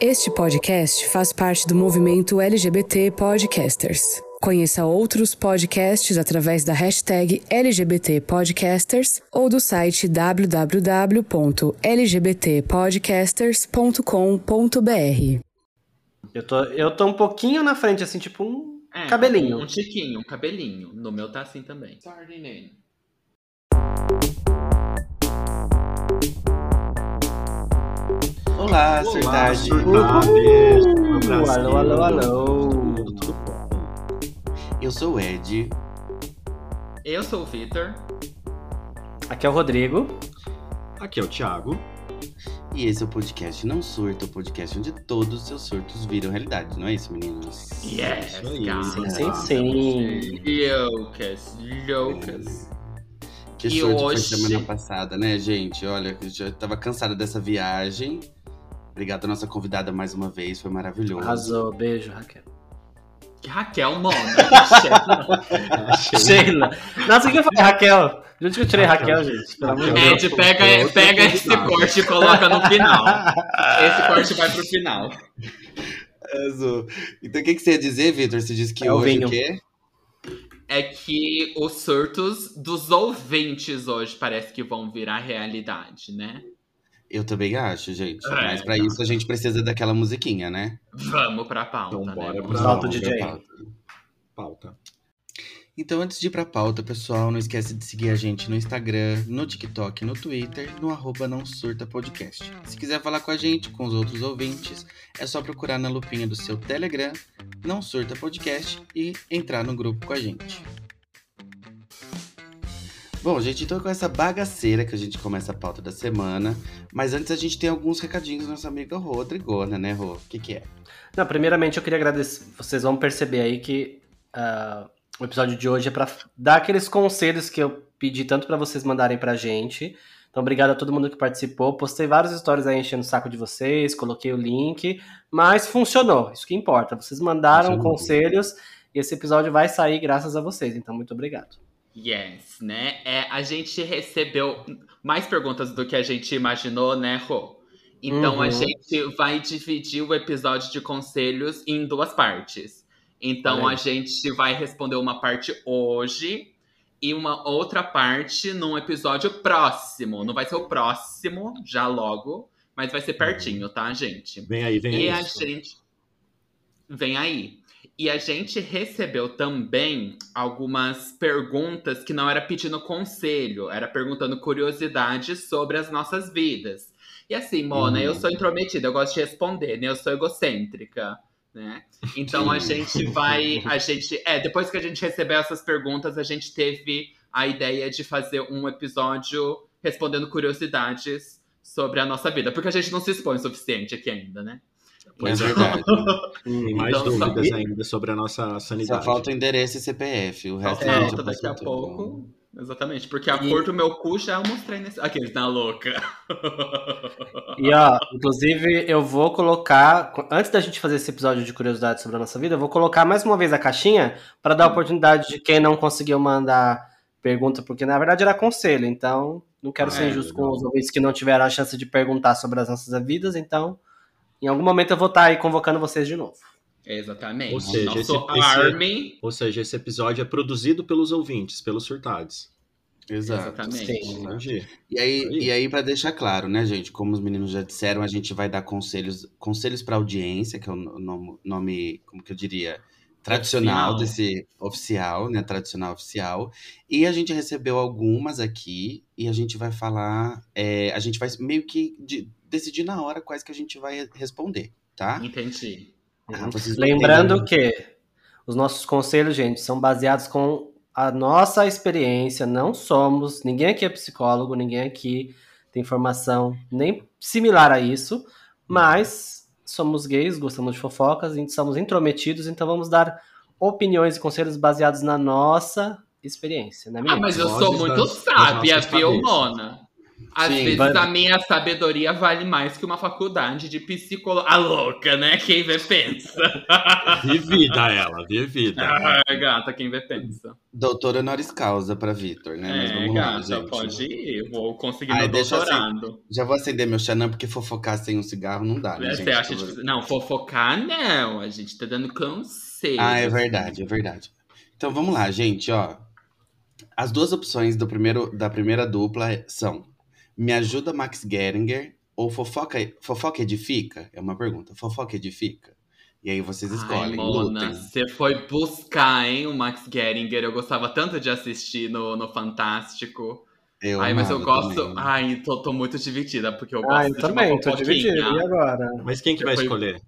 Este podcast faz parte do movimento LGBT Podcasters. Conheça outros podcasts através da hashtag LGBT Podcasters ou do site www.lgbtpodcasters.com.br. Eu tô, eu tô um pouquinho na frente, assim, tipo um É, cabelinho. Um tiquinho, um cabelinho. No meu tá assim também. Sorry, Olá, Surdade. Um. Uh, alô, alô, alô. Tudo, tudo bom? Eu sou o Ed. Eu sou o Vitor. Aqui é o Rodrigo. Aqui é o Thiago. E esse é o podcast Não Surta, o podcast onde todos os seus surtos viram realidade, não é isso, meninos? Yes, Isso aí. guys. Sim, sim, sim. Loucas, loucas. Que E surto hoje- foi semana passada, né, gente? Olha, eu já tava cansada dessa viagem. Obrigado à nossa convidada mais uma vez, foi maravilhoso. Arrasou. Beijo, Raquel. Que Raquel Mona. Sheila. Nossa, o que eu falei, Raquel? De onde que eu tirei Raquel, gente? Pelo amor de Raquel. Deus. Ed, pega, Outro pega esse corte e coloca no final. Esse corte vai pro final. Arrasou. Então o que, que você ia dizer, Vitor? Você disse que É o hoje vinho. o quê? É que os surtos dos ouvintes hoje parece que vão virar realidade, né? Eu também acho, gente. É, Mas pra tá. isso a gente precisa daquela musiquinha, né? Vamos pra pauta, Então, né? bora Vamos pra pra DJ. pauta. Pauta. Então, antes de ir pra pauta, pessoal, não esquece de seguir a gente no Instagram, no TikTok, no Twitter, no arroba não surta podcast. Se quiser falar com a gente, com os outros ouvintes, é só procurar na lupinha do seu Telegram, não surta podcast, e entrar no grupo com a gente. Bom, gente, então com essa bagaceira que a gente começa a pauta da semana, mas antes a gente tem alguns recadinhos da nossa amiga Rodrigona, né, Rô? O que que é? Não, primeiramente eu queria agradecer. Vocês vão perceber aí que ah, o episódio de hoje é pra dar aqueles conselhos que eu pedi tanto pra vocês mandarem pra gente. Então, obrigado a todo mundo que participou. Postei várias histórias aí enchendo o saco de vocês, coloquei o link, mas funcionou. Isso que importa. Vocês mandaram Funcionou. conselhos e esse episódio vai sair graças a vocês. Então, muito obrigado. Yes, né? É, a gente recebeu mais perguntas do que a gente imaginou, né, Rô? Então Uhum. a gente vai dividir o episódio de conselhos em duas partes. Então Olha aí. a gente vai responder uma parte hoje e uma outra parte num episódio próximo. Não vai ser o próximo, já logo, mas vai ser pertinho, tá, gente? Vem aí, vem E aí. a gente. Vem aí. E a gente recebeu também algumas perguntas que não era pedindo conselho, era perguntando curiosidades sobre as nossas vidas. E assim, Mona, Hum. eu sou intrometida, eu gosto de responder, né? Eu sou egocêntrica, né? Então a gente vai. A gente. É, depois que a gente recebeu essas perguntas, a gente teve a ideia de fazer um episódio respondendo curiosidades sobre a nossa vida. Porque a gente não se expõe o suficiente aqui ainda, né? Pois é é. verdade. Tem mais Então, só- dúvidas ainda sobre a nossa Só sanidade. falta o endereço e CPF. O Só resto a gente falta daqui a passou tudo. pouco. Exatamente, porque a E- cor do meu cu já eu mostrei nesse. Aquele tá louca. E ó, inclusive eu vou colocar, antes da gente fazer esse episódio de curiosidade sobre a nossa vida, eu vou colocar mais uma vez a caixinha para dar a oportunidade de quem não conseguiu mandar pergunta, porque na verdade era conselho, então não quero Ah, ser é, injusto com os ouvintes que não tiveram a chance de perguntar sobre as nossas vidas, então em algum momento eu vou estar aí convocando vocês de novo. Exatamente. Ou seja, Nosso esse- esse- Army. Ou seja, esse episódio é produzido pelos ouvintes, pelos surtados. Exato. Exatamente. Sim. Entendi. E aí, Aí. e aí para deixar claro, né, gente? Como os meninos já disseram, a gente vai dar conselhos, conselhos para audiência, que é o no- nome, nome, como que eu diria, tradicional Oficial. desse oficial, né, tradicional oficial. E a gente recebeu algumas aqui e a gente vai falar, é, a gente vai meio que de- decidir na hora quais que a gente vai responder, tá? Entendi. Ah, vão Lembrando entender. que os nossos conselhos, gente, são baseados com a nossa experiência. Não somos, ninguém aqui é psicólogo, ninguém aqui tem formação nem similar a isso, mas somos gays, gostamos de fofocas, e somos intrometidos, então vamos dar opiniões e conselhos baseados na nossa experiência, né, Ah, menina? mas eu sou muito sábia, viu, cabeças. Mona? Às Sim, vezes vai- a minha sabedoria vale mais que uma faculdade de psicologia. A louca, né? Quem vê pensa. Vivida ela, vivida. Ah, gata, quem vê pensa. Doutora honoris causa pra Vitor, né? Mas é, vamos lá, gata, gente. pode ir. Vou conseguir Ai, meu deixa doutorado. Já vou acender meu Xanã, porque fofocar sem um cigarro não dá, né, gente? Você acha de... Não, fofocar não. A gente tá dando conselho. Ah, é verdade, é verdade. Então vamos lá, gente, ó. As duas opções do primeiro, da primeira dupla são Me ajuda Max Geringer ou Fofoca, fofoca Edifica? É uma pergunta. Fofoca Edifica? E aí vocês Ai, escolhem, Mona, você foi buscar, hein, o Max Geringer. Eu gostava tanto de assistir no, no Fantástico. Eu Ai, mas eu gosto. também. Ai, tô, tô muito dividida, porque eu gosto Ah, eu de também, uma tô dividido. E agora? Mas quem que vai Foi- escolher?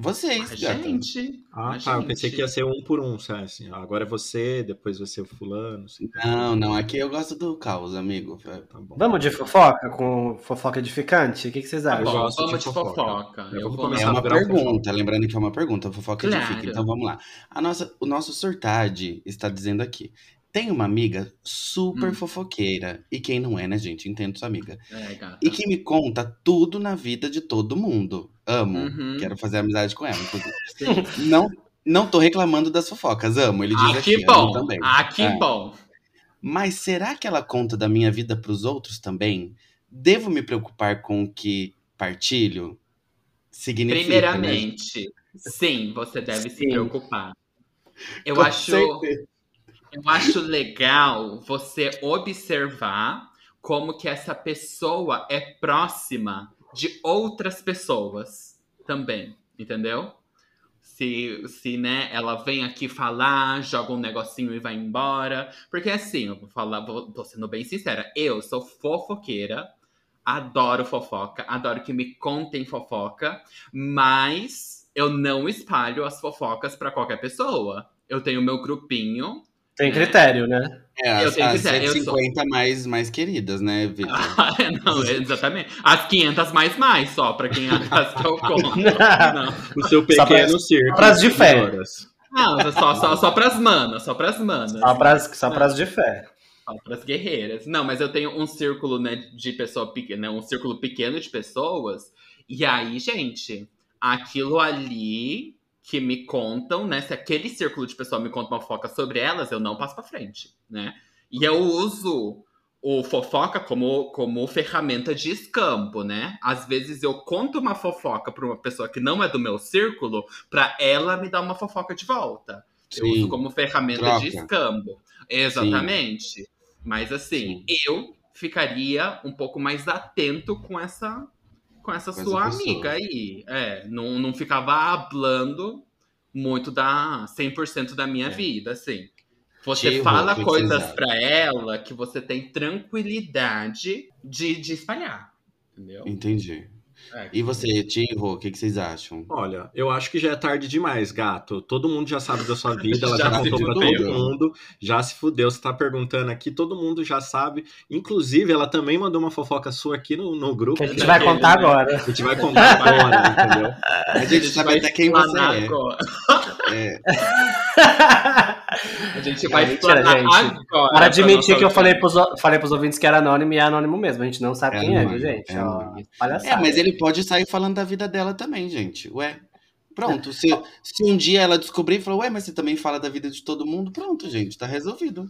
Vocês, A gata. gente. Ah, a tá. Eu pensei gente. que ia ser um por um, sabe? Assim, agora é você, depois vai ser o fulano. Assim. Não, não, aqui eu gosto do caos, amigo. Tá bom. Vamos de fofoca com fofoca edificante? O que, que vocês Tá acham? bom, gosto de vamos de fofoca. fofoca. Eu Eu vou começar É a uma pergunta, lembrando que é uma pergunta, fofoca Claro. edifica. Então vamos lá. A nossa, o nosso surtade está dizendo aqui. Tem uma amiga super Hum. fofoqueira. E quem não é, né, gente? Entendo sua amiga. É, gata. E que me conta tudo na vida de todo mundo. Amo. Uhum. Quero fazer amizade com ela, não, não tô reclamando das fofocas, amo. Ele diz Ah, aqui, que amo bom. também. Ah, que É. bom. Mas será que ela conta da minha vida pros outros também? Devo me preocupar com o que partilho? Significa, né? Primeiramente, sim, você deve se Sim. preocupar. Eu Com acho, certeza. eu acho legal você observar como que essa pessoa é próxima de outras pessoas também, entendeu? Se, se né, ela vem aqui falar, joga um negocinho e vai embora. Porque assim, eu vou falar, vou, tô sendo bem sincera, eu sou fofoqueira, adoro fofoca, adoro que me contem fofoca, mas eu não espalho as fofocas pra qualquer pessoa. Eu tenho meu grupinho. Tem critério, né? É, Eu as, tenho que as dizer, eu sou- 150 mais, mais queridas, né, Vitor? não, exatamente. As 500 mais mais, só, pra quem as que eu conto. O seu Só pequeno pra- círculo. pras de fé. não só, só, só pras manas, só pras manas. Só pras, só pras de fé. Só pras guerreiras. Não, mas eu tenho um círculo, né, de pessoa pequena, né, um círculo pequeno de pessoas. E aí, gente, aquilo ali que me contam, né? Se aquele círculo de pessoa me conta uma fofoca sobre elas, eu não passo pra frente, né? E eu uso o fofoca como, como ferramenta de escampo, né? Às vezes eu conto uma fofoca pra uma pessoa que não é do meu círculo, pra ela me dar uma fofoca de volta. Eu Sim. uso como ferramenta de troca. escambo. Exatamente. Mas assim, Sim. eu ficaria um pouco mais atento com essa com essa Com sua essa amiga aí. É, não, não ficava hablando muito da 100% da minha É. vida, assim. Você fala coisas pra ela que você tem tranquilidade de, de espalhar. Entendeu? Entendi. É. E você, Tivo, o que, que vocês acham? Olha, eu acho que já é tarde demais, gato. Todo mundo já sabe da sua vida, ela já, Já se contou pra todo mundo, já se fudeu. Você tá perguntando aqui, todo mundo já sabe. Inclusive, ela também mandou uma fofoca sua aqui no, no grupo. Que a gente vai contar né? agora. A gente vai contar agora, entendeu? A gente sabe até quem você é. É, A gente vai mentira, gente. agora. Para admitir que eu falei pros, falei pros ouvintes que era anônimo e é anônimo mesmo. A gente não sabe É quem é, viu, anônimo, gente? é Ó, anônimo. É, mas ele pode sair falando da vida dela também, gente. Ué. Pronto. Se, se um dia ela descobrir e falar, ué, mas você também fala da vida de todo mundo, pronto, gente, tá resolvido.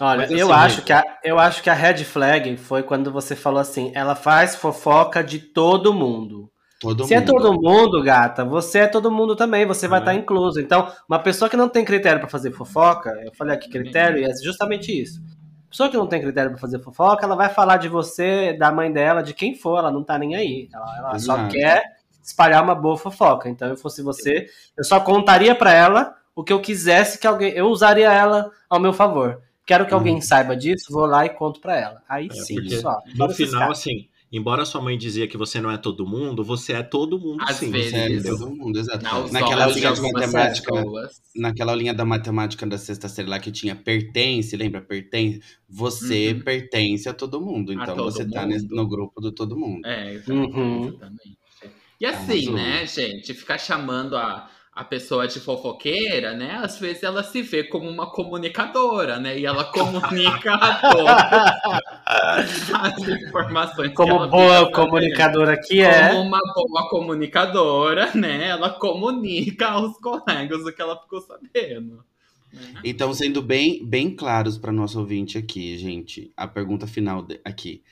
Olha, Mas eu, assim, acho que a, eu acho que a red flag foi quando você falou assim: ela faz fofoca de todo mundo. Todo Se é mundo. todo mundo, gata, você é todo mundo também, você vai É. estar incluso. Então, uma pessoa que não tem critério pra fazer fofoca, eu falei aqui critério, e é justamente isso. Pessoa que não tem critério pra fazer fofoca, ela vai falar de você, da mãe dela, de quem for, ela não tá nem aí. Ela, ela só quer espalhar uma boa fofoca. Então, eu fosse você, eu só contaria pra ela o que eu quisesse que alguém. Eu usaria ela ao meu favor. Quero que Uhum. alguém saiba disso, vou lá e conto pra ela. Aí É, sim, só. No final, assim, embora sua mãe dizia que você não é todo mundo, você é todo mundo Às sim. vezes. Você é todo mundo, exato. Naquela olhos de linha de algumas matemática, pessoas. naquela linha da matemática da sexta série lá que tinha pertence, lembra? Pertence. Você Uhum. pertence a todo mundo. Então todo você tá mundo. nesse- no grupo do todo mundo. É, exatamente. Uhum. exatamente. E assim, Arrasou. né, gente, ficar chamando a, a pessoa de fofoqueira, né? Às vezes ela se vê como uma comunicadora, né? E ela comunica a todos as informações. Como boa comunicadora que é. Como uma boa comunicadora, né? Ela comunica aos colegas o que ela ficou sabendo. Né? Então, sendo bem, bem claros para nosso ouvinte aqui, gente, a pergunta final aqui.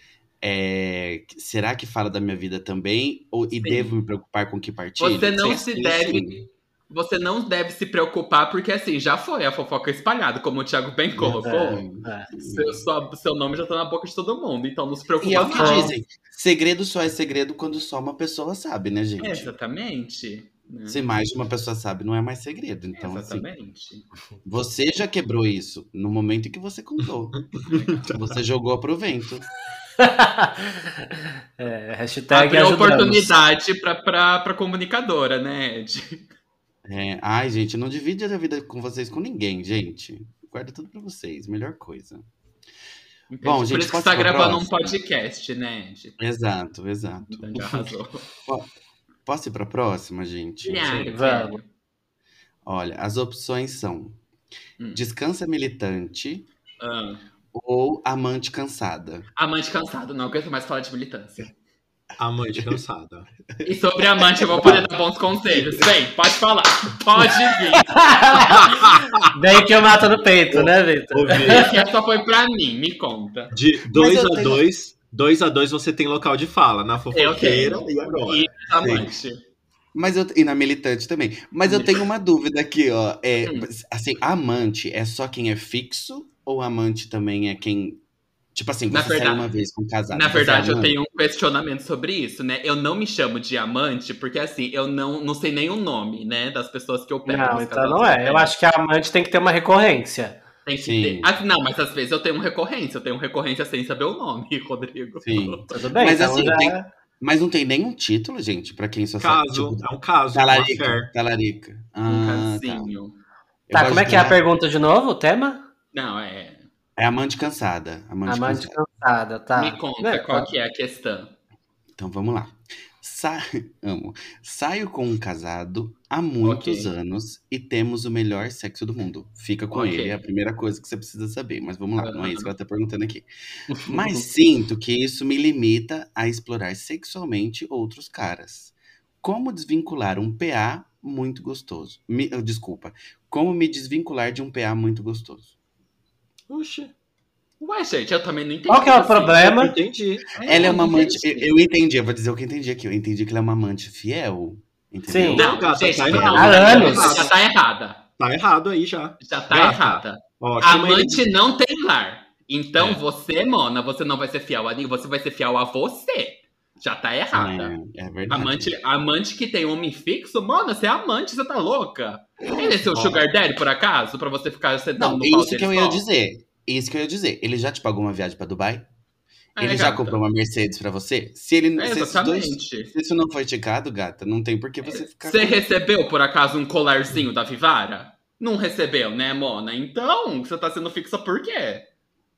É, será que fala da minha vida também? Ou, e devo me preocupar com que partido? Você não se deve. Você não deve se preocupar, porque assim, já foi a fofoca espalhada, como o Thiago bem colocou. É, é. Seu, sua, seu nome já tá na boca de todo mundo, então não se preocupa. E é o que dizem: segredo só é segredo quando só uma pessoa sabe, né, gente? Exatamente. Né? Se mais de uma pessoa sabe, não é mais segredo. Então, assim, Exatamente. Assim, você já quebrou isso no momento em que você contou. você jogou pro vento. é, hashtag Abre oportunidade pra, pra, pra comunicadora, né, Ed? É, ai, gente, não divide a vida com vocês com ninguém, gente. Guarda tudo pra vocês, melhor coisa. Entendi. Bom, gente, Por isso que você tá gravando próxima? um podcast, né? Ed? Exato, exato. Então já arrasou. Posso ir pra próxima, gente? Claro, vamos. Olha, as opções são hum. descansa militante ah. ou amante cansada. Amante cansada, não aguento mais falar de militância. Amante cansada. E sobre amante, eu vou poder dar bons conselhos. Vem, pode falar. Pode vir. Vem que eu mato no peito, né, Vitor? Esse só foi pra mim, me conta. De 2 a 2, 2 a 2 você tem local de fala. Na fofoqueira e agora. E amante. Mas eu, e na militante também. Mas eu tenho uma dúvida aqui, ó. É, hum. Assim, amante é só quem é fixo ou amante também é quem Tipo assim, você na verdade, uma vez com um casado. Na verdade, eu tenho um questionamento sobre isso, né? Eu não me chamo de amante, porque assim, eu não, não sei nem o nome, né, das pessoas que eu pego. Não, então não é. Eu acho que a amante tem que ter uma recorrência. Tem que Sim. ter. Ah, não, mas às vezes eu tenho recorrência, eu tenho recorrência sem saber o nome, Rodrigo. Sim. Tudo bem. Mas então assim, já... tem, mas não tem nenhum título, gente, pra quem só caso, sabe. Tipo, é um caso. Talarica. Talarica. Ah, um casinho. Tá, tá como é que é a pergunta de novo, o tema? Não, é é amante cansada. Amante, amante cansada. cansada. tá. Me conta é, qual tá. que é a questão. Então vamos lá. Sa... Amo. Saio com um casado há muitos okay. anos e temos o melhor sexo do mundo. Fica com okay. ele, é a primeira coisa que você precisa saber. Mas vamos lá, não é isso que ela tá perguntando aqui. Mas sinto que isso me limita a explorar sexualmente outros caras. Como desvincular um PA muito gostoso? Me... Desculpa. Como me desvincular de um PA muito gostoso? Oxe. Ué, gente, eu também não entendi. Qual que é o assim. problema? Eu entendi. É, ela é uma amante. Eu, eu, entendi, eu vou dizer o que eu entendi aqui. Eu entendi que ela é uma amante fiel. Entendeu? Sim. Não, gata, gente, tá não, há anos. Já tá errada. Tá errado aí já. Já tá gata. errada. Ó, amante ele... não tem lar. Então é. você, Mona, você não vai ser fiel a ninguém, você vai ser fiel a você. Já tá errada. É, é verdade. Amante, amante que tem homem fixo, mano, você é amante, você tá louca. Ele é seu sugar daddy, por acaso? Pra você ficar sentando não, no pau Isso que eu ia dizer. Isso que eu ia dizer. Ele já te pagou uma viagem pra Dubai? É, ele já comprou uma Mercedes pra você? Se ele é, se, dois, se isso não foi ticado, gata, não tem por que você ficar. Você recebeu, por acaso, um colarzinho da Vivara? Não recebeu, né, Mona? Então, você tá sendo fixa por quê?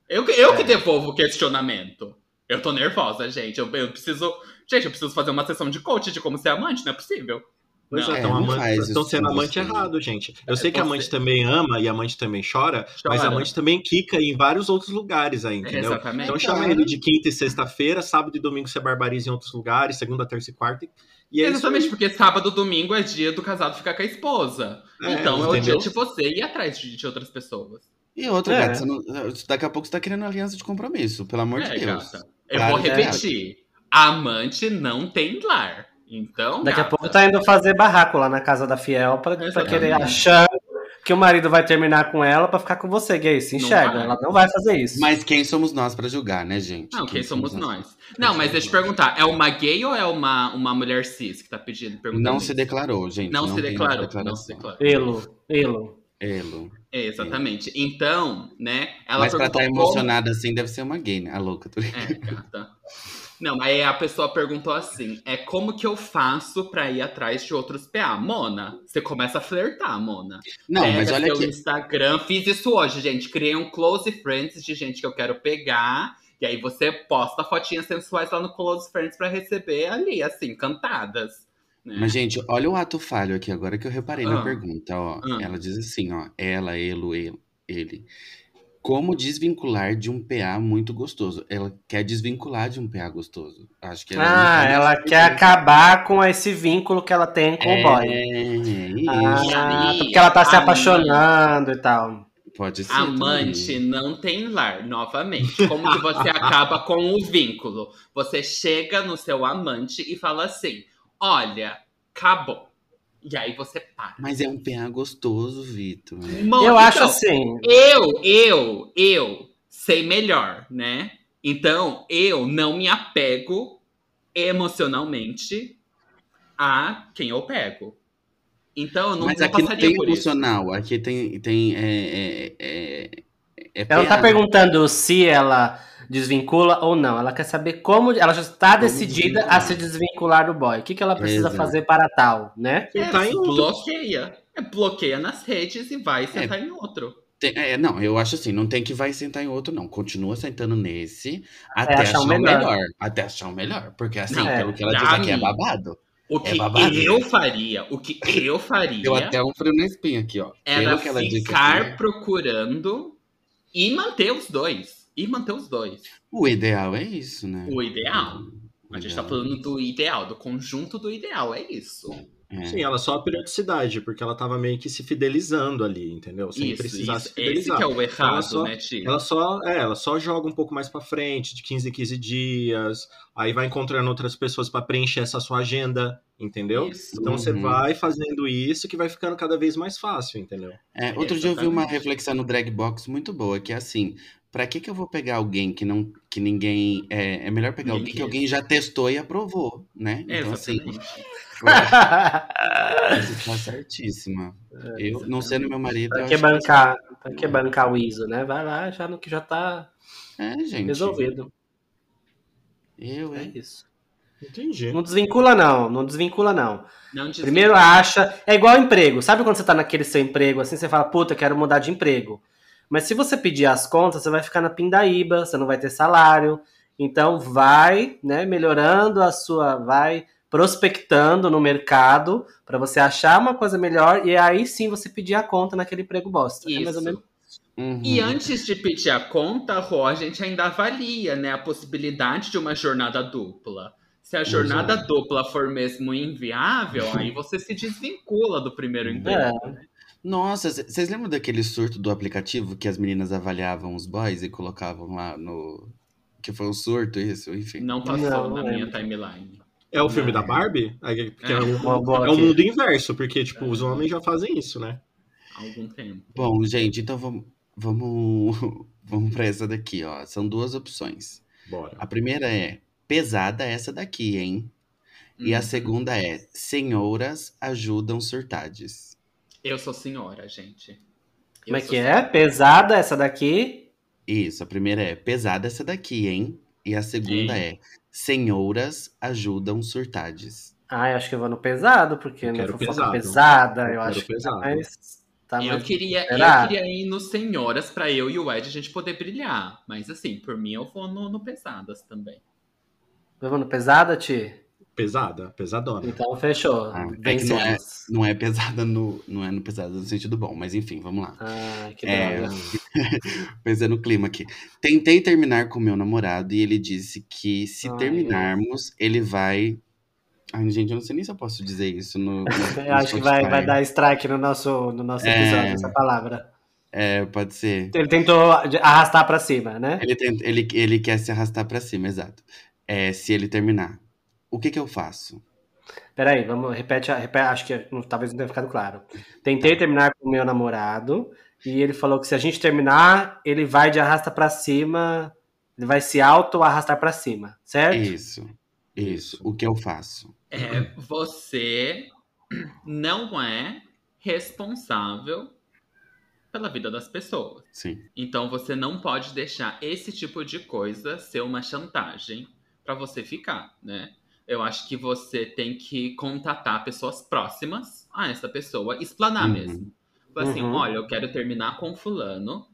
Eu, eu é. que devolvo o questionamento. Eu tô nervosa, gente. Eu, eu preciso. Gente, eu preciso fazer uma sessão de coach de como ser amante, não é possível. Pois não, é, estão amante, estão sendo amante errado, gente. Eu sei que a amante também ama e a amante também chora, chora, mas a amante também quica em vários outros lugares aí, entendeu? Exatamente. Então chama ele de quinta e sexta-feira, sábado e domingo você barbariza em outros lugares, segunda, terça e quarta. E é Exatamente, porque sábado e domingo é dia do casado ficar com a esposa. É, então é o dia de você ir atrás de, de outras pessoas. E outra, é. gata, não, daqui a pouco você tá querendo aliança de compromisso, pelo amor é, de Deus. Gata. Eu claro, vou repetir. Amante não tem lar. Então. Daqui gata. a pouco tá indo fazer barraco lá na casa da Fiel pra, pra querer achar que o marido vai terminar com ela pra ficar com você, gay. Se enxerga, ela não vai fazer isso. Mas quem somos nós pra julgar, né, gente? Não, quem, quem somos, somos nós? Não, mas deixa eu te perguntar, é uma gay ou é uma, uma mulher cis que tá pedindo? Não isso? se declarou, gente. Não, não se declarou, não se declarou. Elo, elo. Elo. É, exatamente. Então, né, ela Mas pra estar tá emocionada como... assim, deve ser uma gay, né? A louca. Tô... É, gata. Não, aí a pessoa perguntou assim: é como que eu faço pra ir atrás de outros PA? Mona, você começa a flertar, Mona. Não, Pega mas olha aqui. Instagram, fiz isso hoje, gente. Criei um close friends de gente que eu quero pegar. E aí você posta fotinhas sensuais lá no Close Friends pra receber ali, assim, cantadas. Né? Mas, gente, olha o ato falho aqui, agora que eu reparei ah. na pergunta, ó. Ah. Ela diz assim, ó. Ela, ele, ele. Como desvincular de um PA muito gostoso? Ela quer desvincular de um PA gostoso. Acho que ela Ah, ela quer acabar com esse vínculo que ela tem com é, o boy. Isso. Ah, porque ela tá se apaixonando e tal. Pode ser. Amante também. não tem lar, novamente. Como que você acaba com o vínculo? Você chega no seu amante e fala assim: olha, acabou. E aí você para. Mas é um PA gostoso, Vitor. eu então, acho assim. Eu, eu, eu sei melhor, né? Então, eu não me apego emocionalmente a quem eu pego. Então, eu não, Mas não aqui não tem emocional, aqui tem. tem é, é, é, é ela tá perguntando se ela desvincula ou não. Ela quer saber como. Ela já está decidida a se desvincular do boy. O que, que ela precisa Exato. fazer para tal, né? É, tá em bloqueia. É, bloqueia nas redes e vai sentar é. em outro. Tem, é, não, eu acho assim, não tem que vai sentar em outro, não. Continua sentando nesse até, até achar, o melhor. melhor. Até achar o melhor. Porque assim, não, pelo que ela diz aqui, é babado. O que é eu faria, o que eu faria. Deu até um frio na espinha aqui, ó. Era ficar aqui, procurando e manter os dois e manter os dois. O ideal é isso, né? O ideal. O a gente tá falando do ideal, do conjunto do ideal, é isso. É. Sim, ela só a periodicidade, porque ela tava meio que se fidelizando ali, entendeu? Sem isso, precisar isso. se fidelizar. Esse que é o errado, ela só, né, Ti? Ela só, é, ela só joga um pouco mais para frente, de 15 em 15 dias, aí vai encontrando outras pessoas para preencher essa sua agenda, entendeu? Isso. Então uhum. você vai fazendo isso que vai ficando cada vez mais fácil, entendeu? É, outro dia eu vi uma reflexão no Drag Box muito boa, que é assim, Pra que que eu vou pegar alguém que não que ninguém é, é melhor pegar alguém que alguém já testou e aprovou, né? Então assim, você tá certíssima. É, eu não sendo meu marido, pra que bancar, que... pra que bancar o ISO, né? Vai lá já no que já tá é, gente. resolvido. Eu, é isso. Entendi. Não desvincula, não. Não desvincula, não. não Primeiro acha. É igual emprego. Sabe quando você tá naquele seu emprego assim, você fala, puta, quero mudar de emprego. Mas se você pedir as contas, você vai ficar na pindaíba, você não vai ter salário. Então vai, né, melhorando a sua, vai prospectando no mercado para você achar uma coisa melhor e aí sim você pedir a conta naquele emprego bosta. Isso. É mais ou menos Uhum. E antes de pedir a conta, Rô, a gente ainda avalia né, a possibilidade de uma jornada dupla. Se a jornada Exato. dupla for mesmo inviável, aí você se desvincula do primeiro emprego. É. Né? Nossa, vocês lembram daquele surto do aplicativo que as meninas avaliavam os boys e colocavam lá no. Que foi um surto, isso, enfim. Não passou não, na minha timeline. É o filme da Barbie? É, é, é, um, é o mundo inverso, porque, tipo, os homens já fazem isso, né? Há algum tempo. Bom, gente, então vamos, vamos, vamos pra essa daqui, ó. São duas opções. Bora. A primeira é pesada essa daqui, hein? E a uhum. segunda é senhoras ajudam surtades. Eu sou senhora, gente. Eu Como é que é? Pesada essa daqui? Isso, a primeira é pesada essa daqui, hein? E a segunda Sim. é senhoras ajudam surtades. Ah, eu acho que eu vou no pesado, porque eu não pesado. pesada, eu, eu acho pesado. que tá mais, tá eu, queria, eu queria ir no senhoras pra eu e o Ed a gente poder brilhar. Mas assim, por mim eu vou no, no pesadas também. Vamos no pesada, Ti? Pesada, pesadona. Então fechou. Ah, é que não é, não é pesada no. Não é no pesada no sentido bom, mas enfim, vamos lá. Ah, que é, no clima aqui. Tentei terminar com meu namorado e ele disse que se Ai, terminarmos, ele vai. Ai, gente, eu não sei nem se eu posso dizer isso no. no eu acho que vai, vai dar strike no nosso, no nosso episódio, é... essa palavra. É, pode ser. Ele tentou arrastar para cima, né? Ele, ele, ele quer se arrastar para cima, exato. É, se ele terminar o que que eu faço? Peraí, vamos, repete, repete acho que talvez não tenha ficado claro. Tentei terminar com o meu namorado e ele falou que se a gente terminar, ele vai de arrasta para cima, ele vai se auto arrastar para cima, certo? Isso, isso. O que eu faço? É, você não é responsável pela vida das pessoas. Sim. Então você não pode deixar esse tipo de coisa ser uma chantagem para você ficar, né? Eu acho que você tem que contatar pessoas próximas a essa pessoa, explanar uhum. mesmo. Assim, uhum. olha, eu quero terminar com fulano.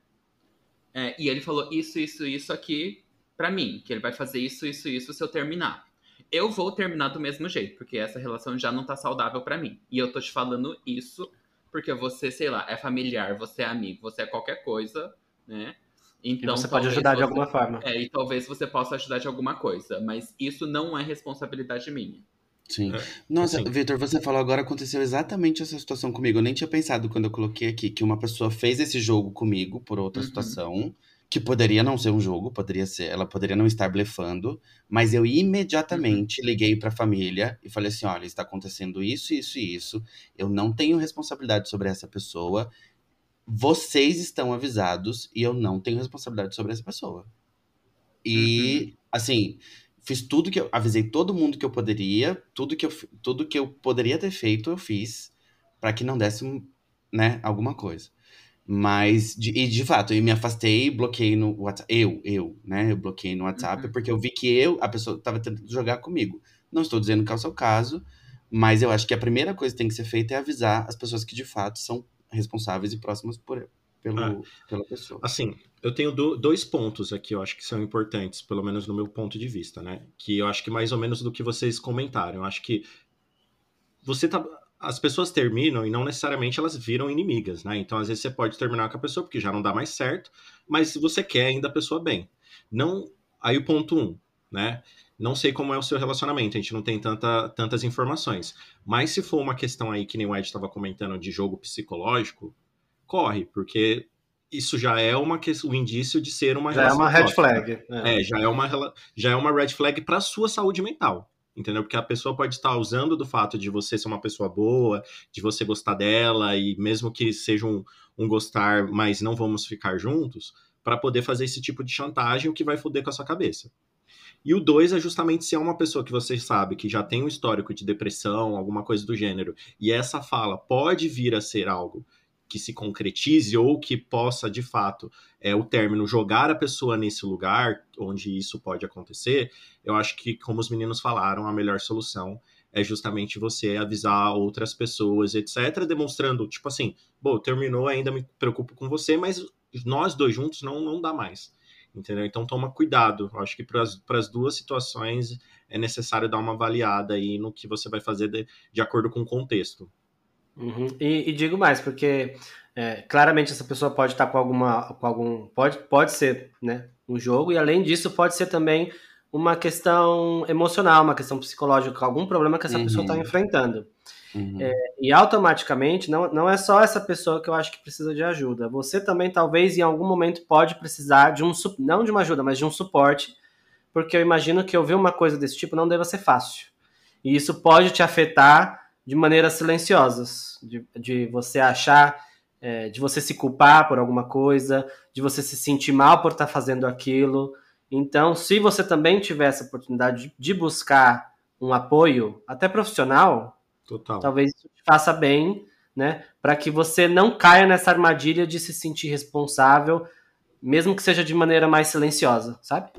É, e ele falou isso, isso, isso aqui para mim, que ele vai fazer isso, isso, isso se eu terminar. eu vou terminar do mesmo jeito, porque essa relação já não tá saudável para mim. E eu tô te falando isso porque você, sei lá, é familiar, você é amigo, você é qualquer coisa, né? Então, e você pode ajudar você, de alguma forma. É, e talvez você possa ajudar de alguma coisa, mas isso não é responsabilidade minha. Sim. É, Nossa, assim. Vitor, você falou agora aconteceu exatamente essa situação comigo. Eu nem tinha pensado quando eu coloquei aqui que uma pessoa fez esse jogo comigo por outra uhum. situação, que poderia não ser um jogo, poderia ser, ela poderia não estar blefando, mas eu imediatamente uhum. liguei para a família e falei assim: olha, está acontecendo isso, isso e isso. Eu não tenho responsabilidade sobre essa pessoa. Vocês estão avisados e eu não tenho responsabilidade sobre essa pessoa. E, uhum. assim, fiz tudo que eu avisei todo mundo que eu poderia, tudo que eu, tudo que eu poderia ter feito, eu fiz para que não desse, né, alguma coisa. Mas, de, e de fato, eu me afastei, bloqueei no WhatsApp. Eu, eu, né? Eu bloqueei no WhatsApp uhum. porque eu vi que eu, a pessoa estava tentando jogar comigo. Não estou dizendo que é o seu caso, mas eu acho que a primeira coisa que tem que ser feita é avisar as pessoas que de fato são responsáveis e próximas por, pelo, ah, pela pessoa. Assim, eu tenho do, dois pontos aqui, eu acho que são importantes, pelo menos no meu ponto de vista, né? Que eu acho que mais ou menos do que vocês comentaram. Eu acho que você tá. As pessoas terminam e não necessariamente elas viram inimigas, né? Então, às vezes, você pode terminar com a pessoa porque já não dá mais certo, mas você quer ainda a pessoa bem. Não. Aí o ponto um, né? Não sei como é o seu relacionamento, a gente não tem tanta, tantas informações. Mas se for uma questão aí que nem o Ed estava comentando de jogo psicológico, corre, porque isso já é uma um indício de ser uma já é uma red flag é. é. já é uma já é uma red flag para sua saúde mental entendeu porque a pessoa pode estar usando do fato de você ser uma pessoa boa de você gostar dela e mesmo que seja um, um gostar mas não vamos ficar juntos para poder fazer esse tipo de chantagem o que vai foder com a sua cabeça e o dois é justamente se é uma pessoa que você sabe que já tem um histórico de depressão, alguma coisa do gênero, e essa fala pode vir a ser algo que se concretize ou que possa, de fato, é, o término jogar a pessoa nesse lugar onde isso pode acontecer, eu acho que, como os meninos falaram, a melhor solução é justamente você avisar outras pessoas, etc., demonstrando, tipo assim, bom, terminou, ainda me preocupo com você, mas nós dois juntos não, não dá mais. Entendeu? Então toma cuidado. Eu acho que para as duas situações é necessário dar uma avaliada aí no que você vai fazer de, de acordo com o contexto. Uhum. E, e, digo mais, porque é, claramente essa pessoa pode estar com alguma. Com algum, pode, pode ser né, um jogo, e além disso, pode ser também uma questão emocional, uma questão psicológica, algum problema que essa uhum. pessoa está enfrentando. Uhum. É, e automaticamente, não, não é só essa pessoa que eu acho que precisa de ajuda. Você também, talvez, em algum momento, pode precisar de um. Não de uma ajuda, mas de um suporte, porque eu imagino que ouvir uma coisa desse tipo não deva ser fácil. E isso pode te afetar de maneiras silenciosas, de, de você achar, é, de você se culpar por alguma coisa, de você se sentir mal por estar fazendo aquilo. Então, se você também tiver essa oportunidade de, buscar um apoio, até profissional, Total. talvez isso te faça bem, né? Para que você não caia nessa armadilha de se sentir responsável, mesmo que seja de maneira mais silenciosa, sabe?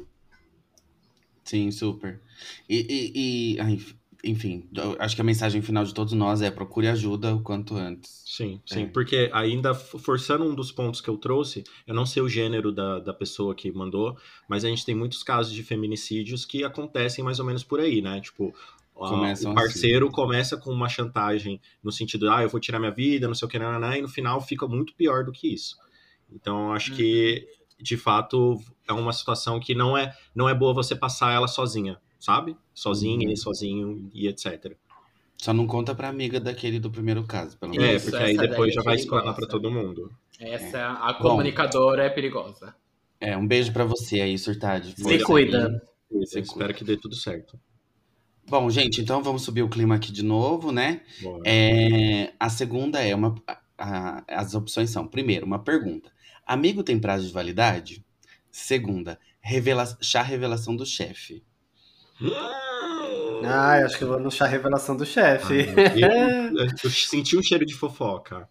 Sim, super. E, e, e ai, enfim, acho que a mensagem final de todos nós é procure ajuda o quanto antes. Sim, sim, é. porque ainda forçando um dos pontos que eu trouxe, eu não sei o gênero da, da pessoa que mandou, mas a gente tem muitos casos de feminicídios que acontecem mais ou menos por aí, né? Tipo, Começam o parceiro assim. começa com uma chantagem no sentido, ah, eu vou tirar minha vida, não sei o que, nananã, e no final fica muito pior do que isso. Então, acho uhum. que, de fato, é uma situação que não é, não é boa você passar ela sozinha sabe? Sozinha, uhum. sozinho e etc. Só não conta pra amiga daquele do primeiro caso, pelo menos. É, porque aí depois já vai explanar pra todo mundo. Essa, é. a comunicadora Bom, é perigosa. É, um beijo pra você aí, Surtade. Se cuida. Se espero que dê tudo certo. Bom, gente, então vamos subir o clima aqui de novo, né? É, a segunda é uma. A, as opções são: primeiro, uma pergunta. Amigo tem prazo de validade? Segunda, revela, chá revelação do chefe. Ah, acho que eu vou no chá revelação do chefe. Ah, eu, eu, senti um cheiro de fofoca.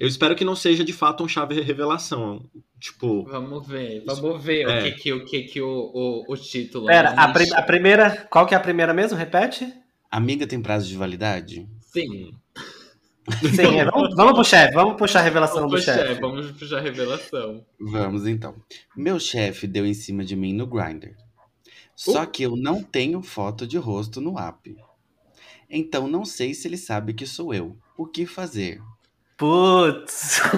Eu espero que não seja de fato um chave revelação. Tipo. Vamos ver, vamos ver é. o que que o, que, que o, o, o título. Pera, a, prim a, primeira. Qual que é a primeira mesmo? Repete? Amiga tem prazo de validade? Sim. Sim, é, vamos, vamos pro chefe, vamos puxar a revelação vamos do chefe. Vamos puxar a revelação. Vamos então. Meu chefe deu em cima de mim no Grindr. Só que eu não tenho foto de rosto no app. Então não sei se ele sabe que sou eu. O que fazer? Putz.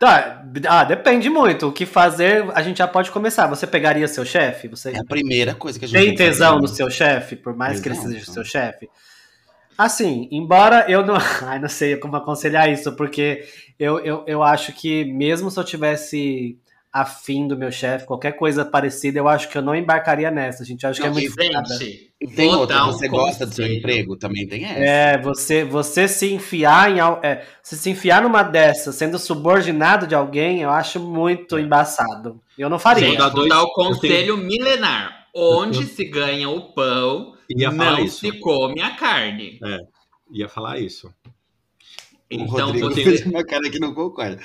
Tá, ah, depende muito. O que fazer, a gente já pode começar. Você pegaria seu chefe? Você É a primeira coisa que a gente tem fazer. tesão no seu chefe, por mais que ele Exato. seja seu chefe? Assim, embora eu não. Ai, não sei como aconselhar isso, porque eu, eu, eu acho que mesmo se eu tivesse afim do meu chefe, qualquer coisa parecida, eu acho que eu não embarcaria nessa, gente. Eu acho que é Não, muito. Gente, E tem outra, um você gosta do seu conselho. emprego? Também tem essa. É, você, você se enfiar em é, você se enfiar numa dessas, sendo subordinado de alguém, eu acho muito embaçado. Eu não faria. Gente, vou dar o eu tenho- conselho milenar. Onde se ganha o pão, Ia falar não isso. se come a carne. Ia falar isso. O Então Rodrigo você. fez uma cara que não concorda.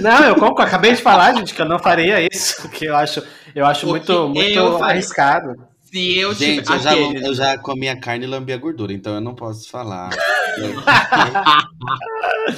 Não, eu concordo, acabei de falar, gente, que eu não faria isso, que eu acho, eu acho O muito, muito eu arriscado. Se eu Gente, tiver. eu já, eu já comi a carne e lambi a gordura, então eu não posso falar.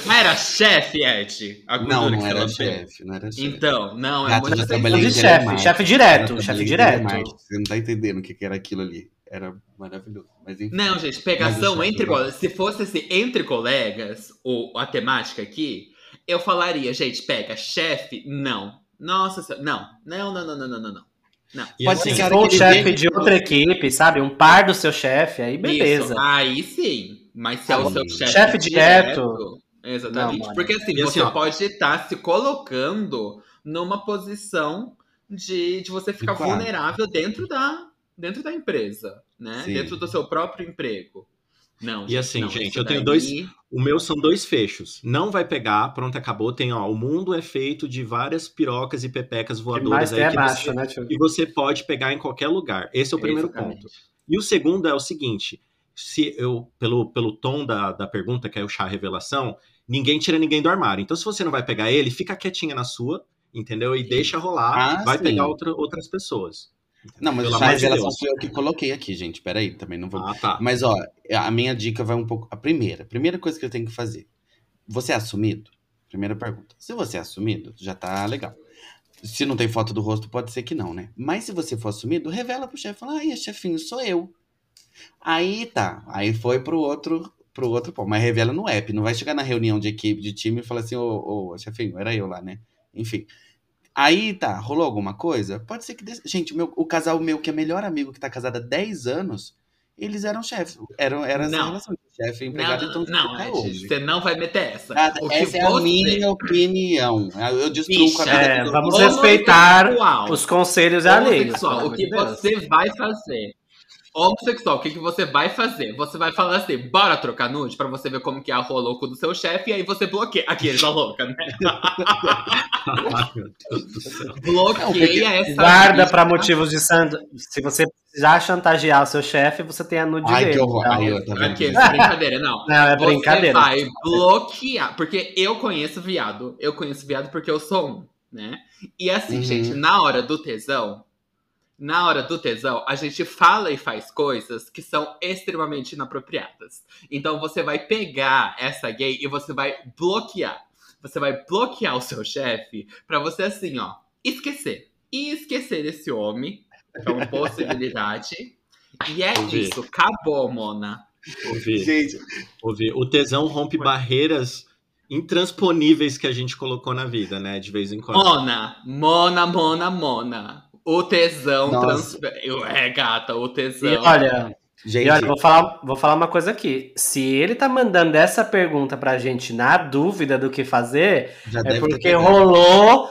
Mas era chefe, Ed? Não, não era chefe, não era chefe. Então, não, é muito De chefe, chefe direto, chefe direto. Você não tá entendendo o que era aquilo ali. Era maravilhoso. Mas enfim. Não, gente, pegação entre colegas. Se fosse assim, entre colegas, ou a temática aqui, eu falaria, gente, pega chefe, não. Nossa senhora, não. Não, não, não, não, não, não, não. Não. E Pode assim, ser se cara for um chefe de outra equipe, sabe? Um par do seu chefe, aí beleza. Isso, aí sim. Mas se é o seu chefe, Chefe direto. Exatamente. Não. Porque assim, E assim, você ó. pode estar se colocando numa posição de, de você ficar Claro. vulnerável dentro da, dentro da empresa, né? Sim. Dentro do seu próprio emprego. Não, E assim, não, gente, eu tenho daí- dois- O meu são dois fechos. Não vai pegar, pronto, acabou. Tem, ó, o mundo é feito de várias pirocas e pepecas voadoras aí é que macho, você, né, que você pode pegar em qualquer lugar. Esse é o primeiro Exatamente. ponto. E o segundo é o seguinte: se eu, pelo, pelo tom da, da pergunta, que é o chá revelação, ninguém tira ninguém do armário. Então, se você não vai pegar ele, fica quietinha na sua, entendeu? E deixa rolar, Ah, vai sim. pegar outra, outras pessoas. Não, mas Pelo Deus. foi eu que coloquei aqui, gente. Peraí, também não vou. Ah, tá. Mas, ó, a minha dica vai um pouco. A primeira, a primeira coisa que eu tenho que fazer. Você é assumido? Primeira pergunta. Se você é assumido, já tá legal. Se não tem foto do rosto, pode ser que não, né? Mas se você for assumido, revela pro chefe. Fala, ai, chefinho, sou eu. Aí tá. Aí foi pro outro, pro outro ponto. Mas revela no app. Não vai chegar na reunião de equipe, de time e falar assim, ô, ô, chefinho, era eu lá, né? Enfim. Aí tá, rolou alguma coisa? Pode ser que. dê- Gente, o, meu, o casal meu, que é melhor amigo, que tá casado há 10 anos, eles eram chefes. Eram, era essa Não. relação de chefe e Não, empregado, então não, não, você não vai meter essa. O que essa é a minha opinião. Eu destruo com a vida Bicha, de é, vamos respeitar. Os conselhos alheios. Homossexual, pelo o amor que você vai fazer? Homossexual, o que, que você vai fazer? Você vai falar assim, bora trocar nude pra você ver como que é a rola louco do seu chefe, e aí você bloqueia. Aqui, ele tá louca, né? Ai, meu Deus do céu. Bloqueia essa. Guarda pra motivos de santo. Se você já chantagear o seu chefe, você tem a nude Ai, dele. que horror. então- Ai, eu, tá vendo? Aqui, brincadeira, não. Não, é brincadeira. Você vai bloquear. Porque eu conheço viado. Eu conheço viado porque eu sou um, né? E assim, Uhum. gente, na hora do tesão, na hora do tesão, a gente fala e faz coisas que são extremamente inapropriadas. Então você vai pegar essa gay e você vai bloquear. Você vai bloquear o seu chefe pra você assim, ó, esquecer. E esquecer desse homem, que é uma possibilidade. E é Ouvi. isso, acabou, Mona. Ouvi, Gente, ouvi. O tesão rompe barreiras intransponíveis que a gente colocou na vida, né? De vez em quando. Mona, Mona, Mona, Mona. O tesão. Eu- É, gata, o tesão. E olha, gente, e olha, vou falar, vou falar uma coisa aqui. Se ele tá mandando essa pergunta pra gente na dúvida do que fazer, já é porque rolou